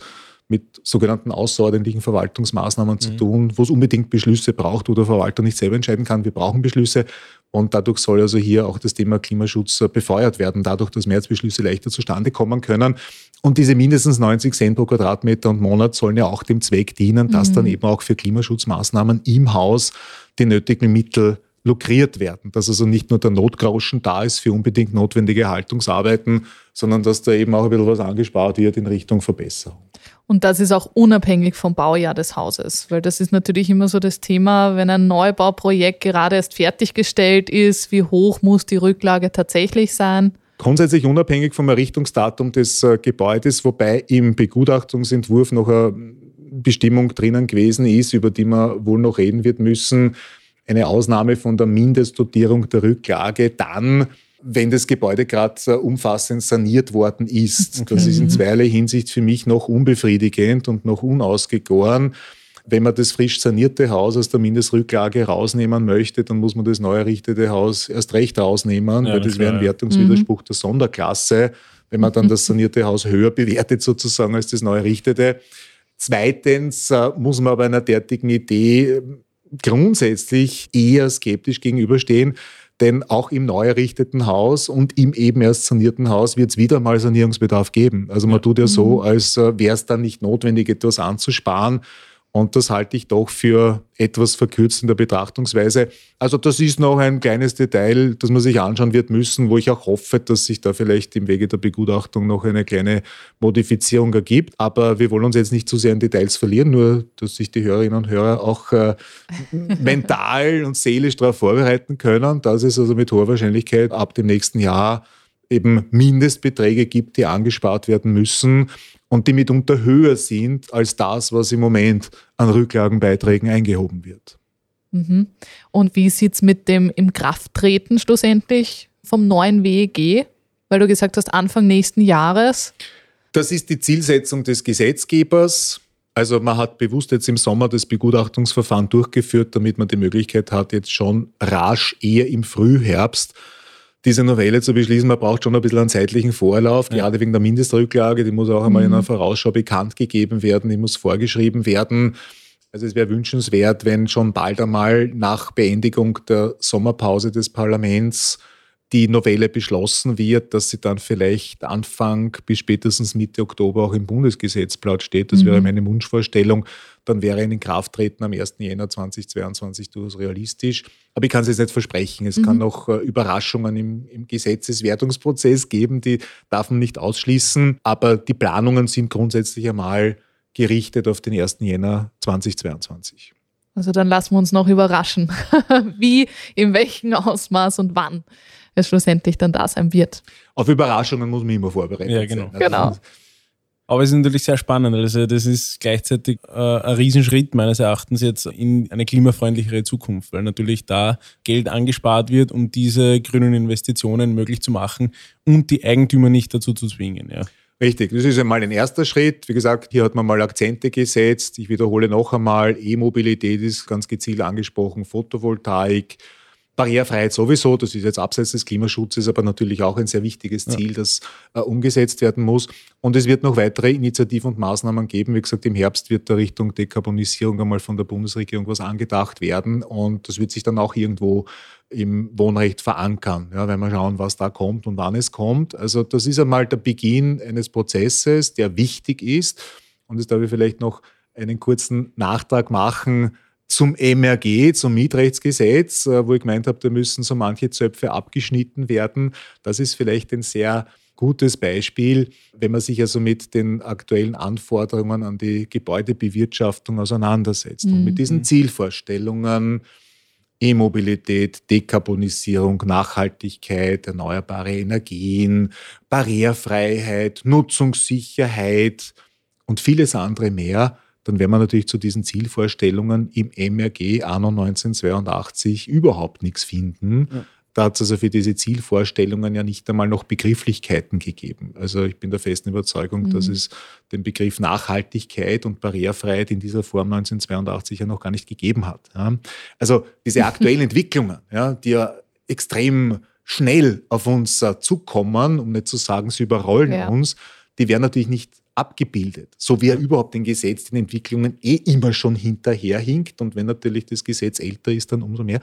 mit sogenannten außerordentlichen Verwaltungsmaßnahmen mhm. zu tun, wo es unbedingt Beschlüsse braucht, wo der Verwalter nicht selber entscheiden kann. Wir brauchen Beschlüsse und dadurch soll also hier auch das Thema Klimaschutz befeuert werden, dadurch, dass Mehrheitsbeschlüsse leichter zustande kommen können. Und diese mindestens 90 Cent pro Quadratmeter und Monat sollen ja auch dem Zweck dienen, dass mhm. dann eben auch für Klimaschutzmaßnahmen im Haus die nötigen Mittel lukriert werden, dass also nicht nur der Notgroschen da ist für unbedingt notwendige Haltungsarbeiten, sondern dass da eben auch ein bisschen was angespart wird in Richtung Verbesserung. Und das ist auch unabhängig vom Baujahr des Hauses, weil das ist natürlich immer so das Thema, wenn ein Neubauprojekt gerade erst fertiggestellt ist, wie hoch muss die Rücklage tatsächlich sein? Grundsätzlich unabhängig vom Errichtungsdatum des äh, Gebäudes, wobei im Begutachtungsentwurf noch eine Bestimmung drinnen gewesen ist, über die man wohl noch reden wird müssen, eine Ausnahme von der Mindestdotierung der Rücklage dann, wenn das Gebäude gerade äh, umfassend saniert worden ist. Okay. Das ist in zweierlei Hinsicht für mich noch unbefriedigend und noch unausgegoren. Wenn man das frisch sanierte Haus aus der Mindestrücklage rausnehmen möchte, dann muss man das neu errichtete Haus erst recht rausnehmen, ja, weil das wäre ein Wertungswiderspruch mhm. der Sonderklasse, wenn man dann das sanierte Haus höher bewertet sozusagen als das neu errichtete. Zweitens äh, muss man bei einer derartigen Idee grundsätzlich eher skeptisch gegenüberstehen, denn auch im neu errichteten Haus und im eben erst sanierten Haus wird es wieder mal Sanierungsbedarf geben. Also man tut ja so, mhm. als äh, wäre es dann nicht notwendig, etwas anzusparen. Und das halte ich doch für etwas verkürzt in der Betrachtungsweise. Also das ist noch ein kleines Detail, das man sich anschauen wird müssen, wo ich auch hoffe, dass sich da vielleicht im Wege der Begutachtung noch eine kleine Modifizierung ergibt. Aber wir wollen uns jetzt nicht zu sehr in Details verlieren, nur dass sich die Hörerinnen und Hörer auch äh, [LAUGHS] mental und seelisch darauf vorbereiten können, dass es also mit hoher Wahrscheinlichkeit ab dem nächsten Jahr eben Mindestbeträge gibt, die angespart werden müssen und die mitunter höher sind als das, was im Moment an Rücklagenbeiträgen eingehoben wird. Mhm. Und wie sieht es mit dem im Krafttreten schlussendlich vom neuen WEG? Weil du gesagt hast, Anfang nächsten Jahres. Das ist die Zielsetzung des Gesetzgebers. Also man hat bewusst jetzt im Sommer das Begutachtungsverfahren durchgeführt, damit man die Möglichkeit hat, jetzt schon rasch eher im Frühherbst diese Novelle zu beschließen. Man braucht schon ein bisschen einen zeitlichen Vorlauf, ja. gerade wegen der Mindestrücklage. Die muss auch einmal mhm. in einer Vorausschau bekannt gegeben werden, die muss vorgeschrieben werden. Also es wäre wünschenswert, wenn schon bald einmal nach Beendigung der Sommerpause des Parlaments die Novelle beschlossen wird, dass sie dann vielleicht Anfang bis spätestens Mitte Oktober auch im Bundesgesetzblatt steht. Das mhm. wäre meine Wunschvorstellung. Dann wäre ein Inkrafttreten am 1. Jänner 2022 durchaus realistisch. Aber ich kann es jetzt nicht versprechen. Es mhm. kann noch äh, Überraschungen im, im Gesetzeswertungsprozess geben, die darf man nicht ausschließen. Aber die Planungen sind grundsätzlich einmal gerichtet auf den 1. Jänner 2022. Also dann lassen wir uns noch überraschen, [LAUGHS] wie, in welchem Ausmaß und wann es schlussendlich dann da sein wird. Auf Überraschungen muss man immer vorbereiten. Ja, genau. Also genau. Aber es ist natürlich sehr spannend. Also das ist gleichzeitig äh, ein Riesenschritt meines Erachtens jetzt in eine klimafreundlichere Zukunft, weil natürlich da Geld angespart wird, um diese grünen Investitionen möglich zu machen und die Eigentümer nicht dazu zu zwingen. Ja. Richtig, das ist einmal ein erster Schritt. Wie gesagt, hier hat man mal Akzente gesetzt. Ich wiederhole noch einmal, E-Mobilität ist ganz gezielt angesprochen, Photovoltaik, Barrierefreiheit sowieso, das ist jetzt abseits des Klimaschutzes, aber natürlich auch ein sehr wichtiges Ziel, ja. das äh, umgesetzt werden muss. Und es wird noch weitere Initiativen und Maßnahmen geben. Wie gesagt, im Herbst wird da Richtung Dekarbonisierung einmal von der Bundesregierung was angedacht werden. Und das wird sich dann auch irgendwo im Wohnrecht verankern, ja, wenn wir schauen, was da kommt und wann es kommt. Also das ist einmal der Beginn eines Prozesses, der wichtig ist. Und jetzt darf ich vielleicht noch einen kurzen Nachtrag machen zum MRG, zum Mietrechtsgesetz, äh, wo ich gemeint habe, da müssen so manche Zöpfe abgeschnitten werden. Das ist vielleicht ein sehr gutes Beispiel, wenn man sich also mit den aktuellen Anforderungen an die Gebäudebewirtschaftung auseinandersetzt mhm. und mit diesen mhm. Zielvorstellungen, E-Mobilität, Dekarbonisierung, Nachhaltigkeit, erneuerbare Energien, Barrierefreiheit, Nutzungssicherheit und vieles andere mehr, dann wäre man natürlich zu diesen Zielvorstellungen im MRG anno 1982 überhaupt nichts finden. Ja. Da hat es also für diese Zielvorstellungen ja nicht einmal noch Begrifflichkeiten gegeben. Also ich bin der festen Überzeugung, mhm. dass es den Begriff Nachhaltigkeit und Barrierefreiheit in dieser Form 1982 ja noch gar nicht gegeben hat. Ja. Also diese aktuellen [LAUGHS] Entwicklungen, ja, die ja extrem schnell auf uns uh, zukommen, um nicht zu sagen, sie überrollen ja. uns, die werden natürlich nicht abgebildet, so wie er überhaupt den Gesetz, den Entwicklungen eh immer schon hinterherhinkt. Und wenn natürlich das Gesetz älter ist, dann umso mehr.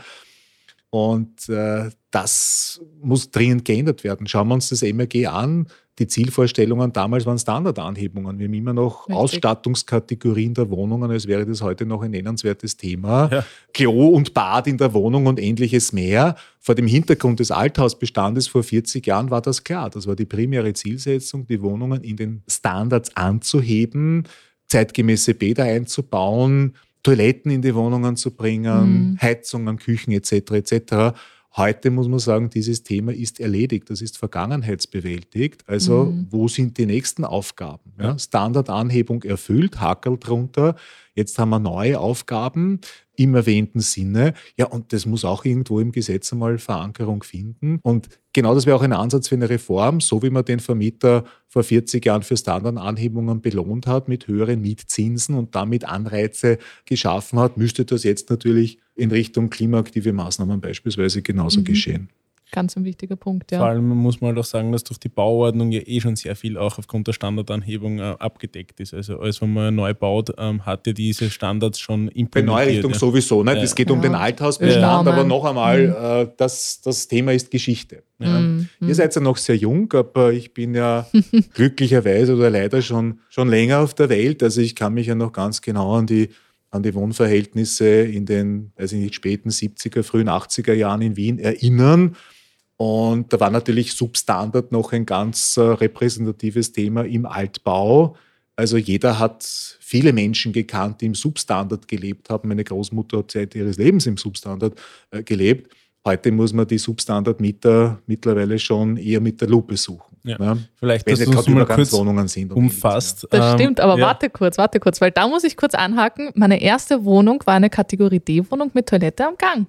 Und äh, das muss dringend geändert werden. Schauen wir uns das MRG an. Die Zielvorstellungen damals waren Standardanhebungen. Wir haben immer noch Richtig. Ausstattungskategorien der Wohnungen, als wäre das heute noch ein nennenswertes Thema. Ja. Klo und Bad in der Wohnung und ähnliches mehr. Vor dem Hintergrund des Althausbestandes vor 40 Jahren war das klar. Das war die primäre Zielsetzung, die Wohnungen in den Standards anzuheben, zeitgemäße Bäder einzubauen, Toiletten in die Wohnungen zu bringen, mhm. Heizungen, Küchen etc. etc. Heute muss man sagen, dieses Thema ist erledigt, das ist vergangenheitsbewältigt. Also mhm. wo sind die nächsten Aufgaben? Ja, Standardanhebung erfüllt, Hackel drunter. Jetzt haben wir neue Aufgaben im erwähnten Sinne. Ja, und das muss auch irgendwo im Gesetz einmal Verankerung finden. Und genau das wäre auch ein Ansatz für eine Reform, so wie man den Vermieter vor 40 Jahren für Standardanhebungen belohnt hat mit höheren Mietzinsen und damit Anreize geschaffen hat, müsste das jetzt natürlich in Richtung klimaaktive Maßnahmen beispielsweise genauso mhm. geschehen. Ganz ein wichtiger Punkt, ja. Vor allem muss man halt auch sagen, dass durch die Bauordnung ja eh schon sehr viel auch aufgrund der Standardanhebung äh, abgedeckt ist. Also alles, wenn man neu baut, ähm, hat ja diese Standards schon implementiert. Bei Neuerrichtung ja. sowieso. Ne? Es geht ja. um den Althausbestand, ja. aber noch einmal, mhm. äh, das, das Thema ist Geschichte. Ja. Mhm. Ihr seid ja noch sehr jung, aber ich bin ja [LAUGHS] glücklicherweise oder leider schon, schon länger auf der Welt. Also ich kann mich ja noch ganz genau an die an die Wohnverhältnisse in den weiß ich nicht, späten 70er, frühen 80er Jahren in Wien erinnern. Und da war natürlich Substandard noch ein ganz äh, repräsentatives Thema im Altbau. Also jeder hat viele Menschen gekannt, die im Substandard gelebt haben. Meine Großmutter hat Zeit ihres Lebens im Substandard äh, gelebt. Heute muss man die Substandard-Mieter mittlerweile schon eher mit der Lupe suchen. Ja. Ne? Vielleicht, Wenn dass gerade mal kurz Wohnungen sind. Umfasst. Das ähm, stimmt, aber ja. warte kurz, warte kurz, weil da muss ich kurz anhaken. Meine erste Wohnung war eine Kategorie D-Wohnung mit Toilette am Gang.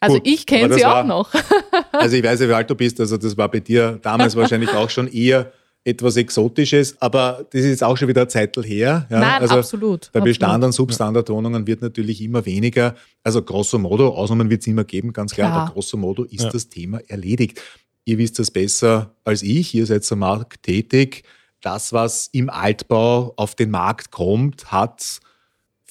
Also Gut, ich kenne sie auch noch. [LAUGHS] also ich weiß ja, wie alt du bist, also das war bei dir damals [LAUGHS] wahrscheinlich auch schon eher etwas Exotisches, aber das ist jetzt auch schon wieder ein Zeitl her. Ja? Nein, also absolut. Der Bestand an Substandardwohnungen wird natürlich immer weniger. Also grosso modo, Ausnahmen wird es immer geben, ganz klar, klar. aber grosso modo ist ja. das Thema erledigt. Ihr wisst das besser als ich, ihr seid am Markt tätig. Das, was im Altbau auf den Markt kommt, hat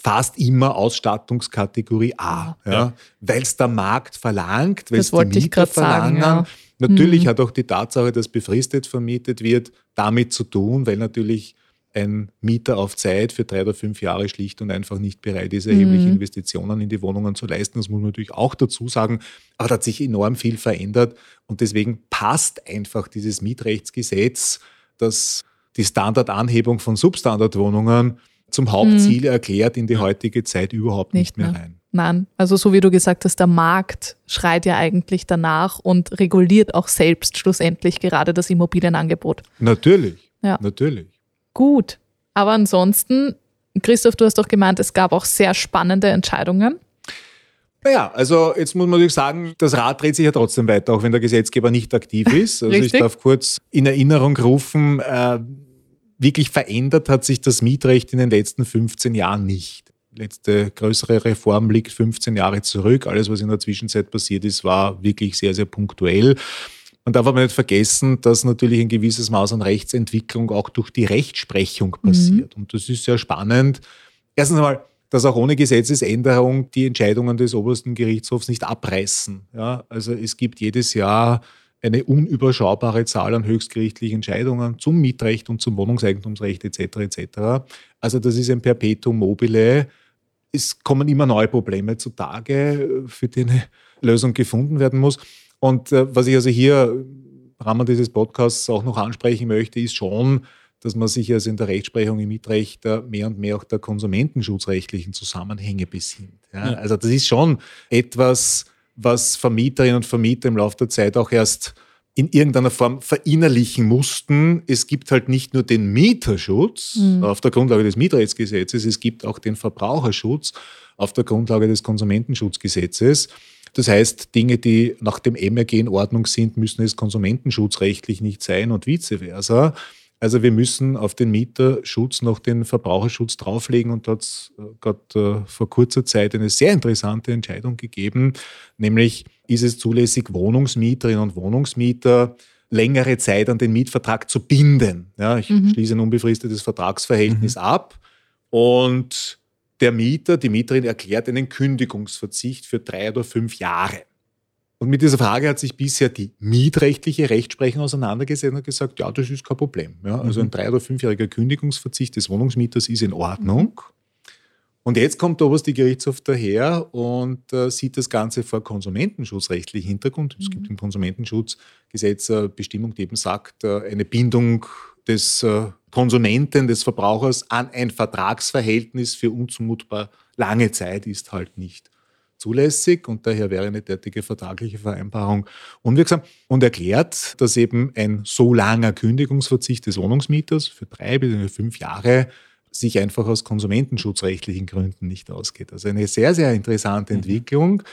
fast immer Ausstattungskategorie A, ja, ja. weil es der Markt verlangt, weil es die Mieter verlangen. Sagen, ja. Natürlich mhm. hat auch die Tatsache, dass befristet vermietet wird, damit zu tun, weil natürlich ein Mieter auf Zeit für drei oder fünf Jahre schlicht und einfach nicht bereit ist, erhebliche mhm. Investitionen in die Wohnungen zu leisten. Das muss man natürlich auch dazu sagen. Aber da hat sich enorm viel verändert und deswegen passt einfach dieses Mietrechtsgesetz, das die Standardanhebung von Substandardwohnungen zum Hauptziel mhm. erklärt in die heutige Zeit überhaupt nicht, nicht mehr, mehr rein. Nein, also so wie du gesagt hast, der Markt schreit ja eigentlich danach und reguliert auch selbst schlussendlich gerade das Immobilienangebot. Natürlich, ja. natürlich. Gut, aber ansonsten, Christoph, du hast doch gemeint, es gab auch sehr spannende Entscheidungen. Naja, also jetzt muss man natürlich sagen, das Rad dreht sich ja trotzdem weiter, auch wenn der Gesetzgeber nicht aktiv ist. Also ich darf kurz in Erinnerung rufen, äh, wirklich verändert hat sich das Mietrecht in den letzten 15 Jahren nicht. Die letzte größere Reform liegt 15 Jahre zurück. Alles, was in der Zwischenzeit passiert ist, war wirklich sehr, sehr punktuell. Man darf aber nicht vergessen, dass natürlich ein gewisses Maß an Rechtsentwicklung auch durch die Rechtsprechung mhm. passiert. Mhm. Und das ist sehr spannend. Erstens einmal, dass auch ohne Gesetzesänderung die Entscheidungen des obersten Gerichtshofs nicht abreißen. Ja, also es gibt jedes Jahr eine unüberschaubare Zahl an höchstgerichtlichen Entscheidungen zum Mietrecht und zum Wohnungseigentumsrecht etc. etc. Also das ist ein Perpetuum mobile. Es kommen immer neue Probleme zutage, für die eine [LAUGHS] Lösung gefunden werden muss. Und äh, was ich also hier Rahmen dieses Podcasts auch noch ansprechen möchte, ist schon, dass man sich also in der Rechtsprechung im Mietrecht mehr und mehr auch der konsumentenschutzrechtlichen Zusammenhänge besinnt. Ja. Also das ist schon etwas, was Vermieterinnen und Vermieter im Laufe der Zeit auch erst in irgendeiner Form verinnerlichen mussten. Es gibt halt nicht nur den Mieterschutz mhm. auf der Grundlage des Mietrechtsgesetzes, es gibt auch den Verbraucherschutz auf der Grundlage des Konsumentenschutzgesetzes. Das heißt, Dinge, die nach dem MRG in Ordnung sind, müssen es konsumentenschutzrechtlich nicht sein und vice versa. Also wir müssen auf den Mieterschutz noch den Verbraucherschutz drauflegen und da hat es äh, gerade äh, vor kurzer Zeit eine sehr interessante Entscheidung gegeben, nämlich ist es zulässig, Wohnungsmieterinnen und Wohnungsmieter längere Zeit an den Mietvertrag zu binden. Ja, ich mhm. schließe ein unbefristetes Vertragsverhältnis mhm. ab und der Mieter, die Mieterin erklärt einen Kündigungsverzicht für drei oder fünf Jahre. Und mit dieser Frage hat sich bisher die mietrechtliche Rechtsprechung auseinandergesetzt und gesagt, ja, das ist kein Problem. Ja, also ein mhm. drei- oder fünfjähriger Kündigungsverzicht des Wohnungsmieters ist in Ordnung. Und jetzt kommt der oberste Gerichtshof daher und äh, sieht das Ganze vor konsumentenschutzrechtlichen Hintergrund. Es gibt mhm. im Konsumentenschutzgesetz eine Bestimmung, die eben sagt, äh, eine Bindung des äh, Konsumenten, des Verbrauchers an ein Vertragsverhältnis für unzumutbar lange Zeit ist halt nicht zulässig und daher wäre eine derartige vertragliche Vereinbarung unwirksam und erklärt, dass eben ein so langer Kündigungsverzicht des Wohnungsmieters für drei bis fünf Jahre sich einfach aus konsumentenschutzrechtlichen Gründen nicht ausgeht. Also eine sehr, sehr interessante mhm. Entwicklung.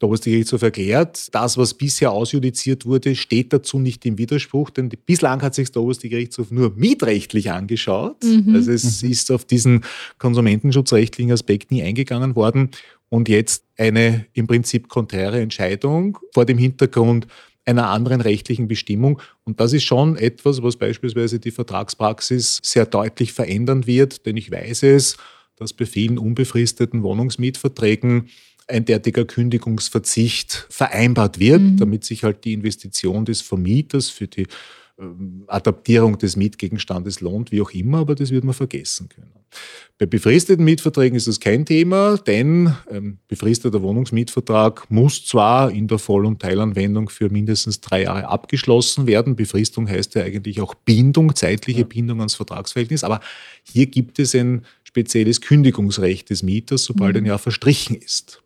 Der oberste Gerichtshof erklärt, das, was bisher ausjudiziert wurde, steht dazu nicht im Widerspruch, denn bislang hat sich der oberste Gerichtshof nur mietrechtlich angeschaut. Mhm. Also es mhm. ist auf diesen konsumentenschutzrechtlichen Aspekt nie eingegangen worden und jetzt eine im Prinzip konträre Entscheidung vor dem Hintergrund einer anderen rechtlichen Bestimmung. Und das ist schon etwas, was beispielsweise die Vertragspraxis sehr deutlich verändern wird, denn ich weiß es, dass bei vielen unbefristeten Wohnungsmietverträgen ein derartiger Kündigungsverzicht vereinbart wird, mhm. damit sich halt die Investition des Vermieters für die Adaptierung des Mietgegenstandes lohnt, wie auch immer, aber das wird man vergessen können. Bei befristeten Mietverträgen ist das kein Thema, denn ähm, befristeter Wohnungsmietvertrag muss zwar in der Voll- und Teilanwendung für mindestens drei Jahre abgeschlossen werden. Befristung heißt ja eigentlich auch Bindung, zeitliche ja. Bindung ans Vertragsverhältnis, aber hier gibt es ein spezielles Kündigungsrecht des Mieters, sobald mhm. ein Jahr verstrichen ist.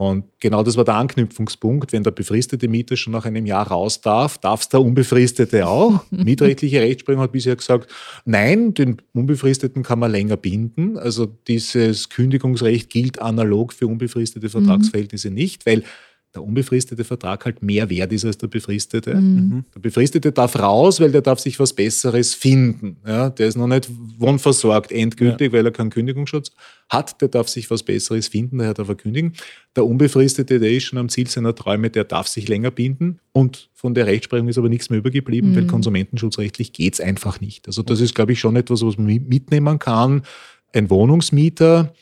Und genau das war der Anknüpfungspunkt. Wenn der befristete Mieter schon nach einem Jahr raus darf, darf es der Unbefristete auch. [LAUGHS] Mietrechtliche Rechtsprechung hat bisher gesagt, nein, den Unbefristeten kann man länger binden. Also dieses Kündigungsrecht gilt analog für unbefristete mhm. Vertragsverhältnisse mhm. nicht, weil der unbefristete Vertrag halt mehr wert ist als der befristete. Mhm. Der befristete darf raus, weil der darf sich was Besseres finden. Ja, der ist noch nicht wohnversorgt endgültig, ja. weil er keinen Kündigungsschutz hat. Der darf sich was Besseres finden, daher darf er kündigen. Der unbefristete, der ist schon am Ziel seiner Träume, der darf sich länger binden. Und von der Rechtsprechung ist aber nichts mehr übergeblieben, mhm. weil konsumentenschutzrechtlich geht es einfach nicht. Also das ist, glaube ich, schon etwas, was man mitnehmen kann. Ein Wohnungsmieter,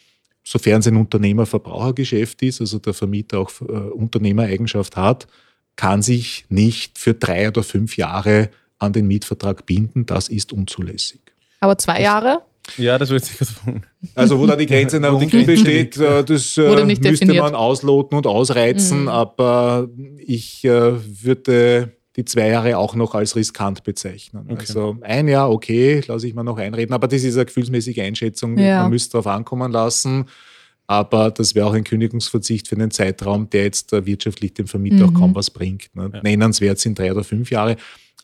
sofern es ein Unternehmer-Verbrauchergeschäft ist, also der Vermieter auch äh, Unternehmereigenschaft hat, kann sich nicht für drei oder fünf Jahre an den Mietvertrag binden. Das ist unzulässig. Aber zwei Jahre? Ja, das würde ich sagen. Also wo da die Grenze nach unten besteht, äh, das äh, müsste definiert. man ausloten und ausreizen, mhm. aber ich äh, würde die zwei Jahre auch noch als riskant bezeichnen. Okay. Also ein Jahr, okay, lasse ich mir noch einreden, aber das ist eine gefühlsmäßige Einschätzung, ja. man müsste darauf ankommen lassen. Aber das wäre auch ein Kündigungsverzicht für einen Zeitraum, der jetzt wirtschaftlich dem Vermieter mhm. auch kaum was bringt. Ne? Ja. Nennenswert sind drei oder fünf Jahre.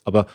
Aber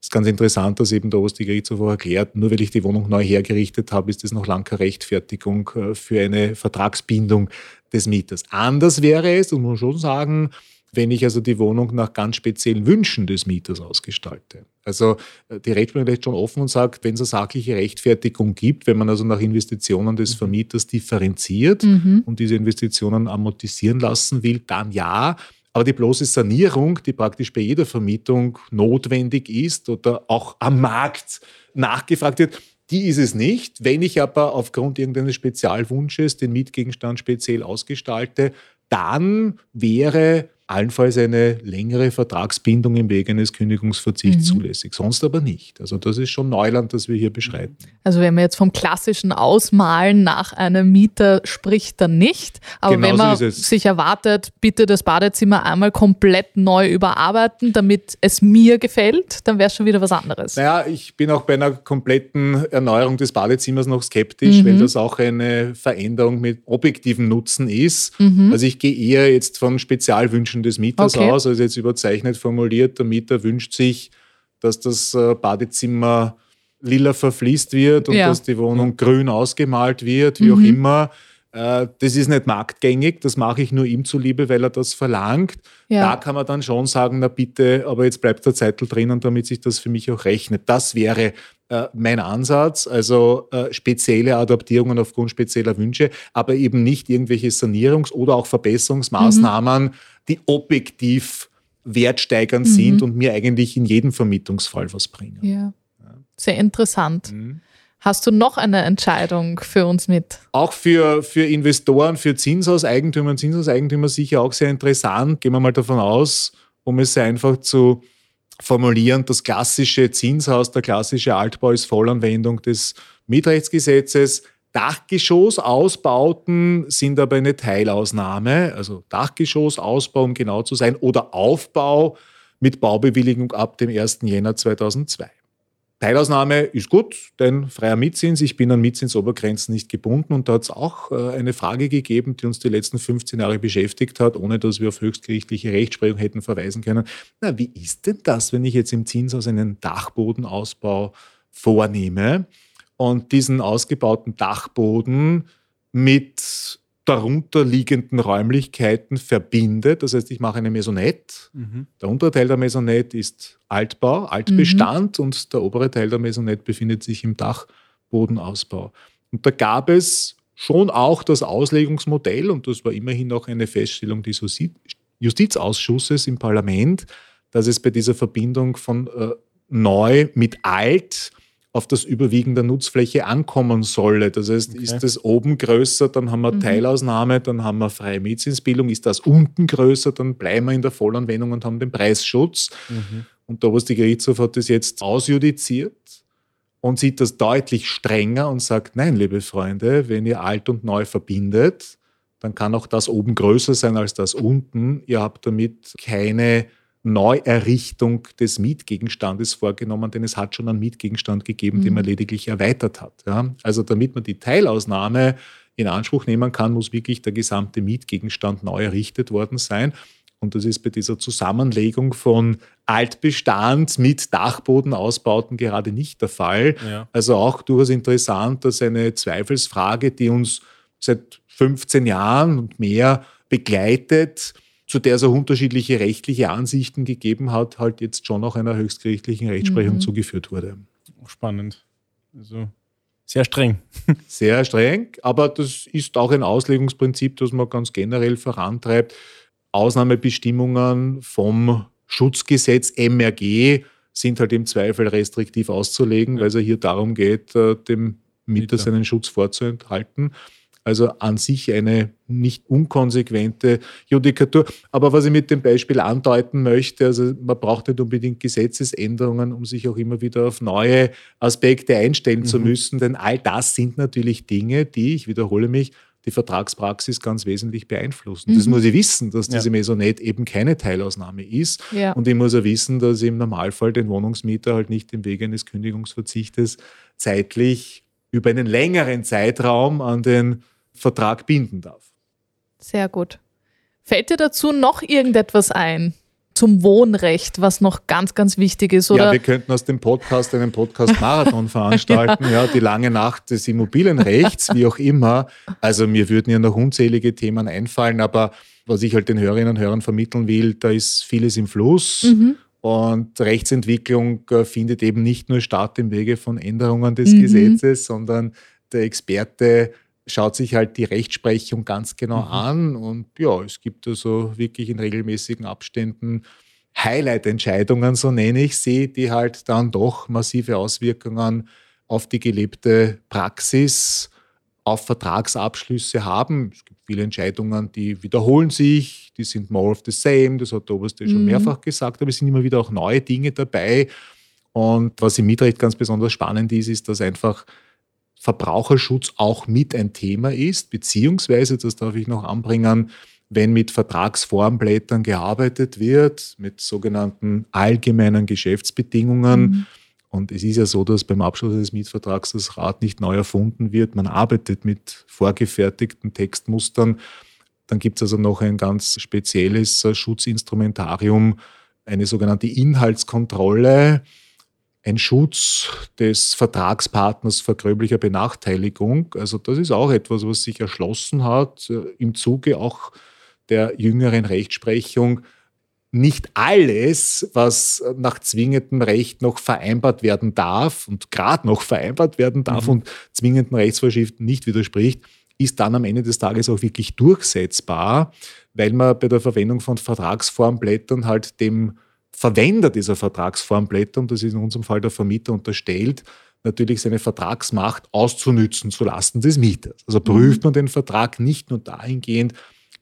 es ist ganz interessant, dass eben der Oberste Gerichtshof auch erklärt, nur weil ich die Wohnung neu hergerichtet habe, ist das noch lange keine Rechtfertigung äh, für eine Vertragsbindung des Mieters. Anders wäre es, und muss man schon sagen, wenn ich also die Wohnung nach ganz speziellen Wünschen des Mieters ausgestalte. Also äh, die Rechtsprechung lässt schon offen und sagt, wenn es eine sachliche Rechtfertigung gibt, wenn man also nach Investitionen des mhm. Vermieters differenziert mhm. und diese Investitionen amortisieren lassen will, dann ja. Aber die bloße Sanierung, die praktisch bei jeder Vermietung notwendig ist oder auch am Markt nachgefragt wird, die ist es nicht. Wenn ich aber aufgrund irgendeines Spezialwunsches den Mietgegenstand speziell ausgestalte, dann wäre allenfalls eine längere Vertragsbindung im Wege eines Kündigungsverzichts mhm. zulässig, sonst aber nicht. Also das ist schon Neuland, das wir hier beschreiten. Also wenn man jetzt vom klassischen Ausmalen nach einem Mieter spricht, dann nicht. Aber Genauso wenn man sich erwartet, bitte das Badezimmer einmal komplett neu überarbeiten, damit es mir gefällt, dann wäre es schon wieder was anderes. Naja, ich bin auch bei einer kompletten Erneuerung des Badezimmers noch skeptisch, mhm. weil das auch eine Veränderung mit objektivem Nutzen ist. Mhm. Also ich gehe eher jetzt von Spezialwünschen Wünschen des Mieters okay. aus, also jetzt überzeichnet formuliert. Der Mieter wünscht sich, dass das äh, Badezimmer lila verfließt wird und ja. dass die Wohnung grün ausgemalt wird, wie mhm. auch immer. Äh, das ist nicht marktgängig, das mache ich nur ihm zuliebe, weil er das verlangt. Ja. Da kann man dann schon sagen, na bitte, aber jetzt bleibt der Zettel drinnen, damit sich das für mich auch rechnet. Das wäre äh, mein Ansatz, also äh, spezielle Adaptierungen aufgrund spezieller Wünsche, aber eben nicht irgendwelche Sanierungs- oder auch Verbesserungsmaßnahmen, mhm. die objektiv wertsteigernd mhm. sind und mir eigentlich in jedem Vermietungsfall was bringen. Ja. Sehr interessant. Mhm. Hast du noch eine Entscheidung für uns mit? Auch für, für Investoren, für Zinshauseigentümer und Zinshauseigentümer sicher auch sehr interessant. Gehen wir mal davon aus, um es einfach zu formulieren, das klassische Zinshaus, der klassische Altbau ist Vollanwendung des Mietrechtsgesetzes. Dachgeschossausbauten sind aber eine Teilausnahme, also Dachgeschossausbau, um genau zu sein, oder Aufbau mit Baubewilligung ab dem 1. Jänner 2002. Teilausnahme ist gut, denn freier Mietzins, ich bin an Mietzinsobergrenzen nicht gebunden und da hat es auch äh, eine Frage gegeben, die uns die letzten 15 Jahre beschäftigt hat, ohne dass wir auf höchstgerichtliche Rechtsprechung hätten verweisen können. Na, wie ist denn das, wenn ich jetzt im Zinshaus einen Dachbodenausbau vornehme und diesen ausgebauten Dachboden mit darunter liegenden Räumlichkeiten verbindet. Das heißt, ich mache eine Maisonette. Mhm. Der untere Teil der Maisonette ist Altbau, Altbestand mhm. und der obere Teil der Maisonette befindet sich im Dachbodenausbau. Und da gab es schon auch das Auslegungsmodell, und das war immerhin auch eine Feststellung des Justizausschusses im Parlament, dass es bei dieser Verbindung von äh, neu mit alt auf das Überwiegen der Nutzfläche ankommen solle. Das heißt, okay. ist das oben größer, dann haben wir mhm. Teilausnahme, dann haben wir freie Mietzinsbildung. Ist das unten größer, dann bleiben wir in der Vollanwendung und haben den Preisschutz. Mhm. Und der oberste Gerichtshof hat das jetzt ausjudiziert und sieht das deutlich strenger und sagt, nein, liebe Freunde, wenn ihr alt und neu verbindet, dann kann auch das oben größer sein als das unten. Ihr habt damit keine Neuerrichtung des Mietgegenstandes vorgenommen, denn es hat schon einen Mietgegenstand gegeben, mhm. den man lediglich erweitert hat. Ja? Also damit man die Teilausnahme in Anspruch nehmen kann, muss wirklich der gesamte Mietgegenstand neu errichtet worden sein. Und das ist bei dieser Zusammenlegung von Altbestand mit Dachbodenausbauten gerade nicht der Fall. Ja. Also auch durchaus interessant, dass eine Zweifelsfrage, die uns seit 15 Jahren und mehr begleitet, zu der es auch unterschiedliche rechtliche Ansichten gegeben hat, halt jetzt schon auch einer höchstgerichtlichen Rechtsprechung mhm. zugeführt wurde. Spannend. Also sehr streng. [LAUGHS] Sehr streng, aber das ist auch ein Auslegungsprinzip, das man ganz generell vorantreibt. Ausnahmebestimmungen vom Schutzgesetz MRG sind halt im Zweifel restriktiv auszulegen, weil es ja hier darum geht, äh, dem Mieter seinen Schutz vorzuenthalten. Also an sich eine nicht unkonsequente Judikatur. Aber was ich mit dem Beispiel andeuten möchte, also man braucht nicht unbedingt Gesetzesänderungen, um sich auch immer wieder auf neue Aspekte einstellen mhm. zu müssen, denn all das sind natürlich Dinge, die, ich wiederhole mich, die Vertragspraxis ganz wesentlich beeinflussen. Mhm. Das muss ich wissen, dass diese ja. Maisonette eben keine Teilausnahme ist. Ja. Und ich muss auch wissen, dass ich im Normalfall den Wohnungsmieter halt nicht im Wege eines Kündigungsverzichtes zeitlich über einen längeren Zeitraum an den Vertrag binden darf. Sehr gut. Fällt dir dazu noch irgendetwas ein? Zum Wohnrecht, was noch ganz, ganz wichtig ist, oder? Ja, wir könnten aus dem Podcast einen Podcast-Marathon [LAUGHS] veranstalten, ja. ja, die lange Nacht des Immobilienrechts, wie auch immer. Also mir würden ja noch unzählige Themen einfallen, aber was ich halt den Hörerinnen und Hörern vermitteln will, da ist vieles im Fluss. Mhm. Und Rechtsentwicklung äh, findet eben nicht nur statt im Wege von Änderungen des mhm. Gesetzes, sondern der Experte schaut sich halt die Rechtsprechung ganz genau mhm. an und ja, es gibt also wirklich in regelmäßigen Abständen Highlight-Entscheidungen, so nenne ich sie, die halt dann doch massive Auswirkungen auf die gelebte Praxis auf Vertragsabschlüsse haben. Es gibt viele Entscheidungen, die wiederholen sich, die sind more of the same, das hat der Oberste mhm. schon mehrfach gesagt, aber es sind immer wieder auch neue Dinge dabei. Und was im Mietrecht ganz besonders spannend ist, ist, dass einfach Verbraucherschutz auch mit ein Thema ist, beziehungsweise, das darf ich noch anbringen, wenn mit Vertragsformblättern gearbeitet wird, mit sogenannten allgemeinen Geschäftsbedingungen. Mhm. Und es ist ja so, dass beim Abschluss des Mietvertrags das Rad nicht neu erfunden wird. Man arbeitet mit vorgefertigten Textmustern. Dann gibt es also noch ein ganz spezielles Schutzinstrumentarium, eine sogenannte Inhaltskontrolle ein Schutz des Vertragspartners vor gröblicher Benachteiligung. Also das ist auch etwas, was sich erschlossen hat äh, im Zuge auch der jüngeren Rechtsprechung. Nicht alles, was nach zwingendem Recht noch vereinbart werden darf und gerade noch vereinbart werden darf mhm. und zwingenden Rechtsvorschriften nicht widerspricht, ist dann am Ende des Tages auch wirklich durchsetzbar, weil man bei der Verwendung von Vertragsformblättern halt dem Verwender dieser Vertragsformblätter, und das ist in unserem Fall der Vermieter, unterstellt, natürlich seine Vertragsmacht auszunützen zulasten des Mieters. Also prüft mhm. man den Vertrag nicht nur dahingehend,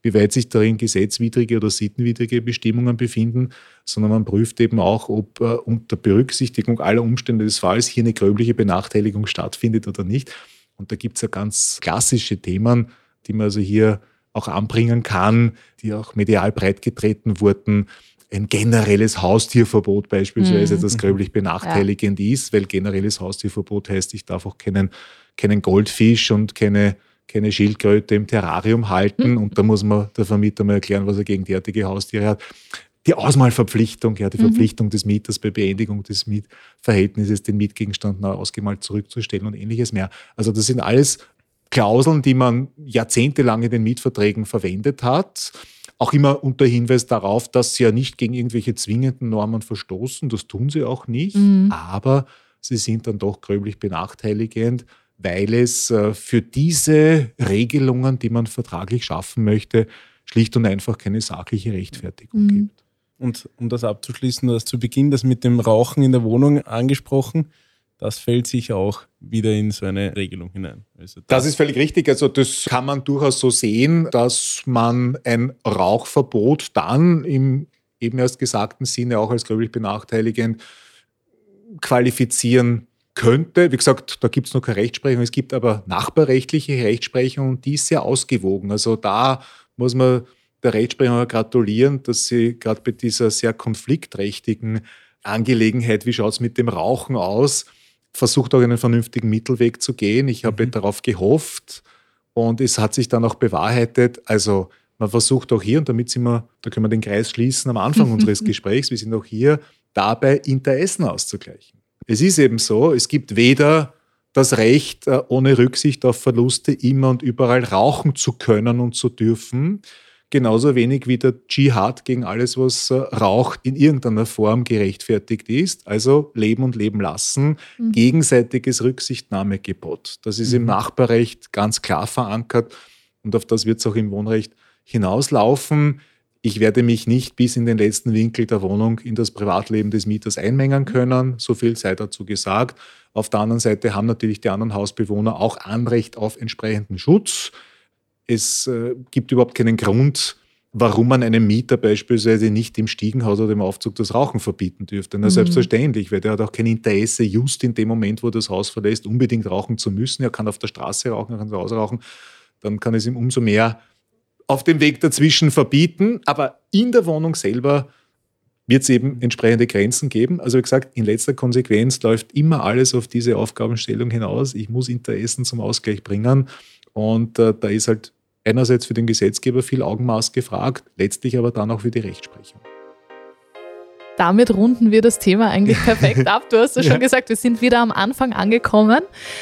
wie weit sich darin gesetzwidrige oder sittenwidrige Bestimmungen befinden, sondern man prüft eben auch, ob äh, unter Berücksichtigung aller Umstände des Falls hier eine gröbliche Benachteiligung stattfindet oder nicht. Und da gibt es ja ganz klassische Themen, die man also hier auch anbringen kann, die auch medial breitgetreten wurden ein generelles Haustierverbot beispielsweise, mhm. das gröblich benachteiligend ja. ist, weil generelles Haustierverbot heißt, ich darf auch keinen, keinen Goldfisch und keine, keine Schildkröte im Terrarium halten. Mhm. Und da muss man der Vermieter mal erklären, was er gegen derartige Haustiere hat. Die Ausmalverpflichtung, ja, die mhm. Verpflichtung des Mieters bei Beendigung des Mietverhältnisses, den Mietgegenstand neu ausgemalt zurückzustellen und ähnliches mehr. Also das sind alles Klauseln, die man jahrzehntelang in den Mietverträgen verwendet hat auch immer unter Hinweis darauf, dass sie ja nicht gegen irgendwelche zwingenden Normen verstoßen. Das tun sie auch nicht. Mhm. Aber sie sind dann doch gröblich benachteiligend, weil es äh, für diese Regelungen, die man vertraglich schaffen möchte, schlicht und einfach keine sachliche Rechtfertigung mhm. gibt. Und um das abzuschließen, du hast zu Beginn das mit dem Rauchen in der Wohnung angesprochen das fällt sich auch wieder in so eine Regelung hinein. Also das, das, ist völlig richtig. Also das kann man durchaus so sehen, dass man ein Rauchverbot dann im eben erst gesagten Sinne auch als gröblich benachteiligend qualifizieren könnte. Wie gesagt, da gibt es noch keine Rechtsprechung. Es gibt aber nachbarrechtliche Rechtsprechung und die ist sehr ausgewogen. Also da muss man der Rechtsprechung gratulieren, dass sie gerade bei dieser sehr konfliktträchtigen Angelegenheit, wie schaut es mit dem Rauchen aus, versucht auch einen vernünftigen Mittelweg zu gehen. Ich habe mhm. darauf gehofft und es hat sich dann auch bewahrheitet. Also man versucht auch hier, und damit sind wir, da können wir den Kreis schließen am Anfang [LAUGHS] unseres Gesprächs, wir sind auch hier dabei, Interessen auszugleichen. Es ist eben so, es gibt weder das Recht, äh, ohne Rücksicht auf Verluste immer und überall rauchen zu können und zu dürfen genauso wenig wie der Dschihad gegen alles, was äh, raucht, in irgendeiner Form gerechtfertigt ist. Also leben und leben lassen, mhm. gegenseitiges Rücksichtnahmegebot. Das ist mhm. im Nachbarrecht ganz klar verankert und auf das wird es auch im Wohnrecht hinauslaufen. Ich werde mich nicht bis in den letzten Winkel der Wohnung in das Privatleben des Mieters einmengen können. So viel sei dazu gesagt. Auf der anderen Seite haben natürlich die anderen Hausbewohner auch Anrecht auf entsprechenden Schutz es äh, gibt überhaupt keinen Grund, warum man einem Mieter beispielsweise nicht im Stiegenhaus oder im Aufzug das Rauchen verbieten dürfte. Na, mhm. selbstverständlich, weil der hat auch kein Interesse, just in dem Moment, wo er das Haus verlässt, unbedingt rauchen zu müssen. Er kann auf der Straße rauchen, er kann zu Hause rauchen. Dann kann es ihm umso mehr auf dem Weg dazwischen verbieten. Aber in der Wohnung selber wird es eben entsprechende Grenzen geben. Also wie gesagt, in letzter Konsequenz läuft immer alles auf diese Aufgabenstellung hinaus. Ich muss Interessen zum Ausgleich bringen. Und äh, da ist halt einerseits für den Gesetzgeber viel Augenmaß gefragt, letztlich aber dann auch für die Rechtsprechung. Damit runden wir das Thema eigentlich [LAUGHS] perfekt ab. Du hast es ja. schon gesagt, wir sind wieder am Anfang angekommen.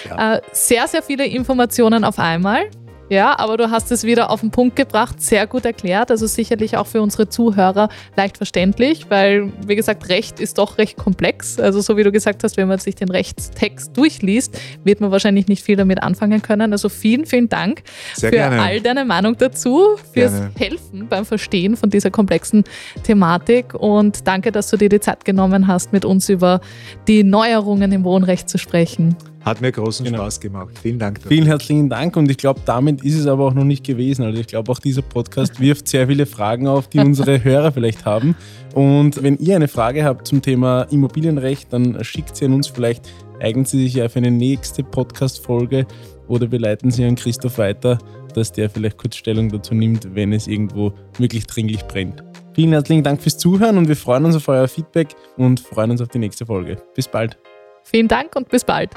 Ja. Äh, sehr, sehr viele Informationen auf einmal. Ja, aber du hast es wieder auf den Punkt gebracht, sehr gut erklärt. Also sicherlich auch für unsere Zuhörer leicht verständlich, weil, wie gesagt, Recht ist doch recht komplex. Also so wie du gesagt hast, wenn man sich den Rechtstext durchliest, wird man wahrscheinlich nicht viel damit anfangen können. Also vielen, vielen Dank sehr für gerne. all deine Meinung dazu, fürs gerne. Helfen beim Verstehen von dieser komplexen Thematik und danke, dass du dir die Zeit genommen hast, mit uns über die Neuerungen im Wohnrecht zu sprechen. Hat mir großen genau. Spaß gemacht. Vielen Dank. Dafür. Vielen herzlichen Dank und ich glaube, damit ist es aber auch noch nicht gewesen. Also ich glaube, auch dieser Podcast wirft sehr viele Fragen auf, die unsere [LAUGHS] Hörer vielleicht haben. Und wenn ihr eine Frage habt zum Thema Immobilienrecht, dann schickt sie an uns. Vielleicht eignen sie sich ja für eine nächste Podcast-Folge oder wir leiten sie an Christoph weiter, dass der vielleicht kurz Stellung dazu nimmt, wenn es irgendwo wirklich dringlich brennt. Vielen herzlichen Dank fürs Zuhören und wir freuen uns auf euer Feedback und freuen uns auf die nächste Folge. Bis bald. Vielen Dank und bis bald.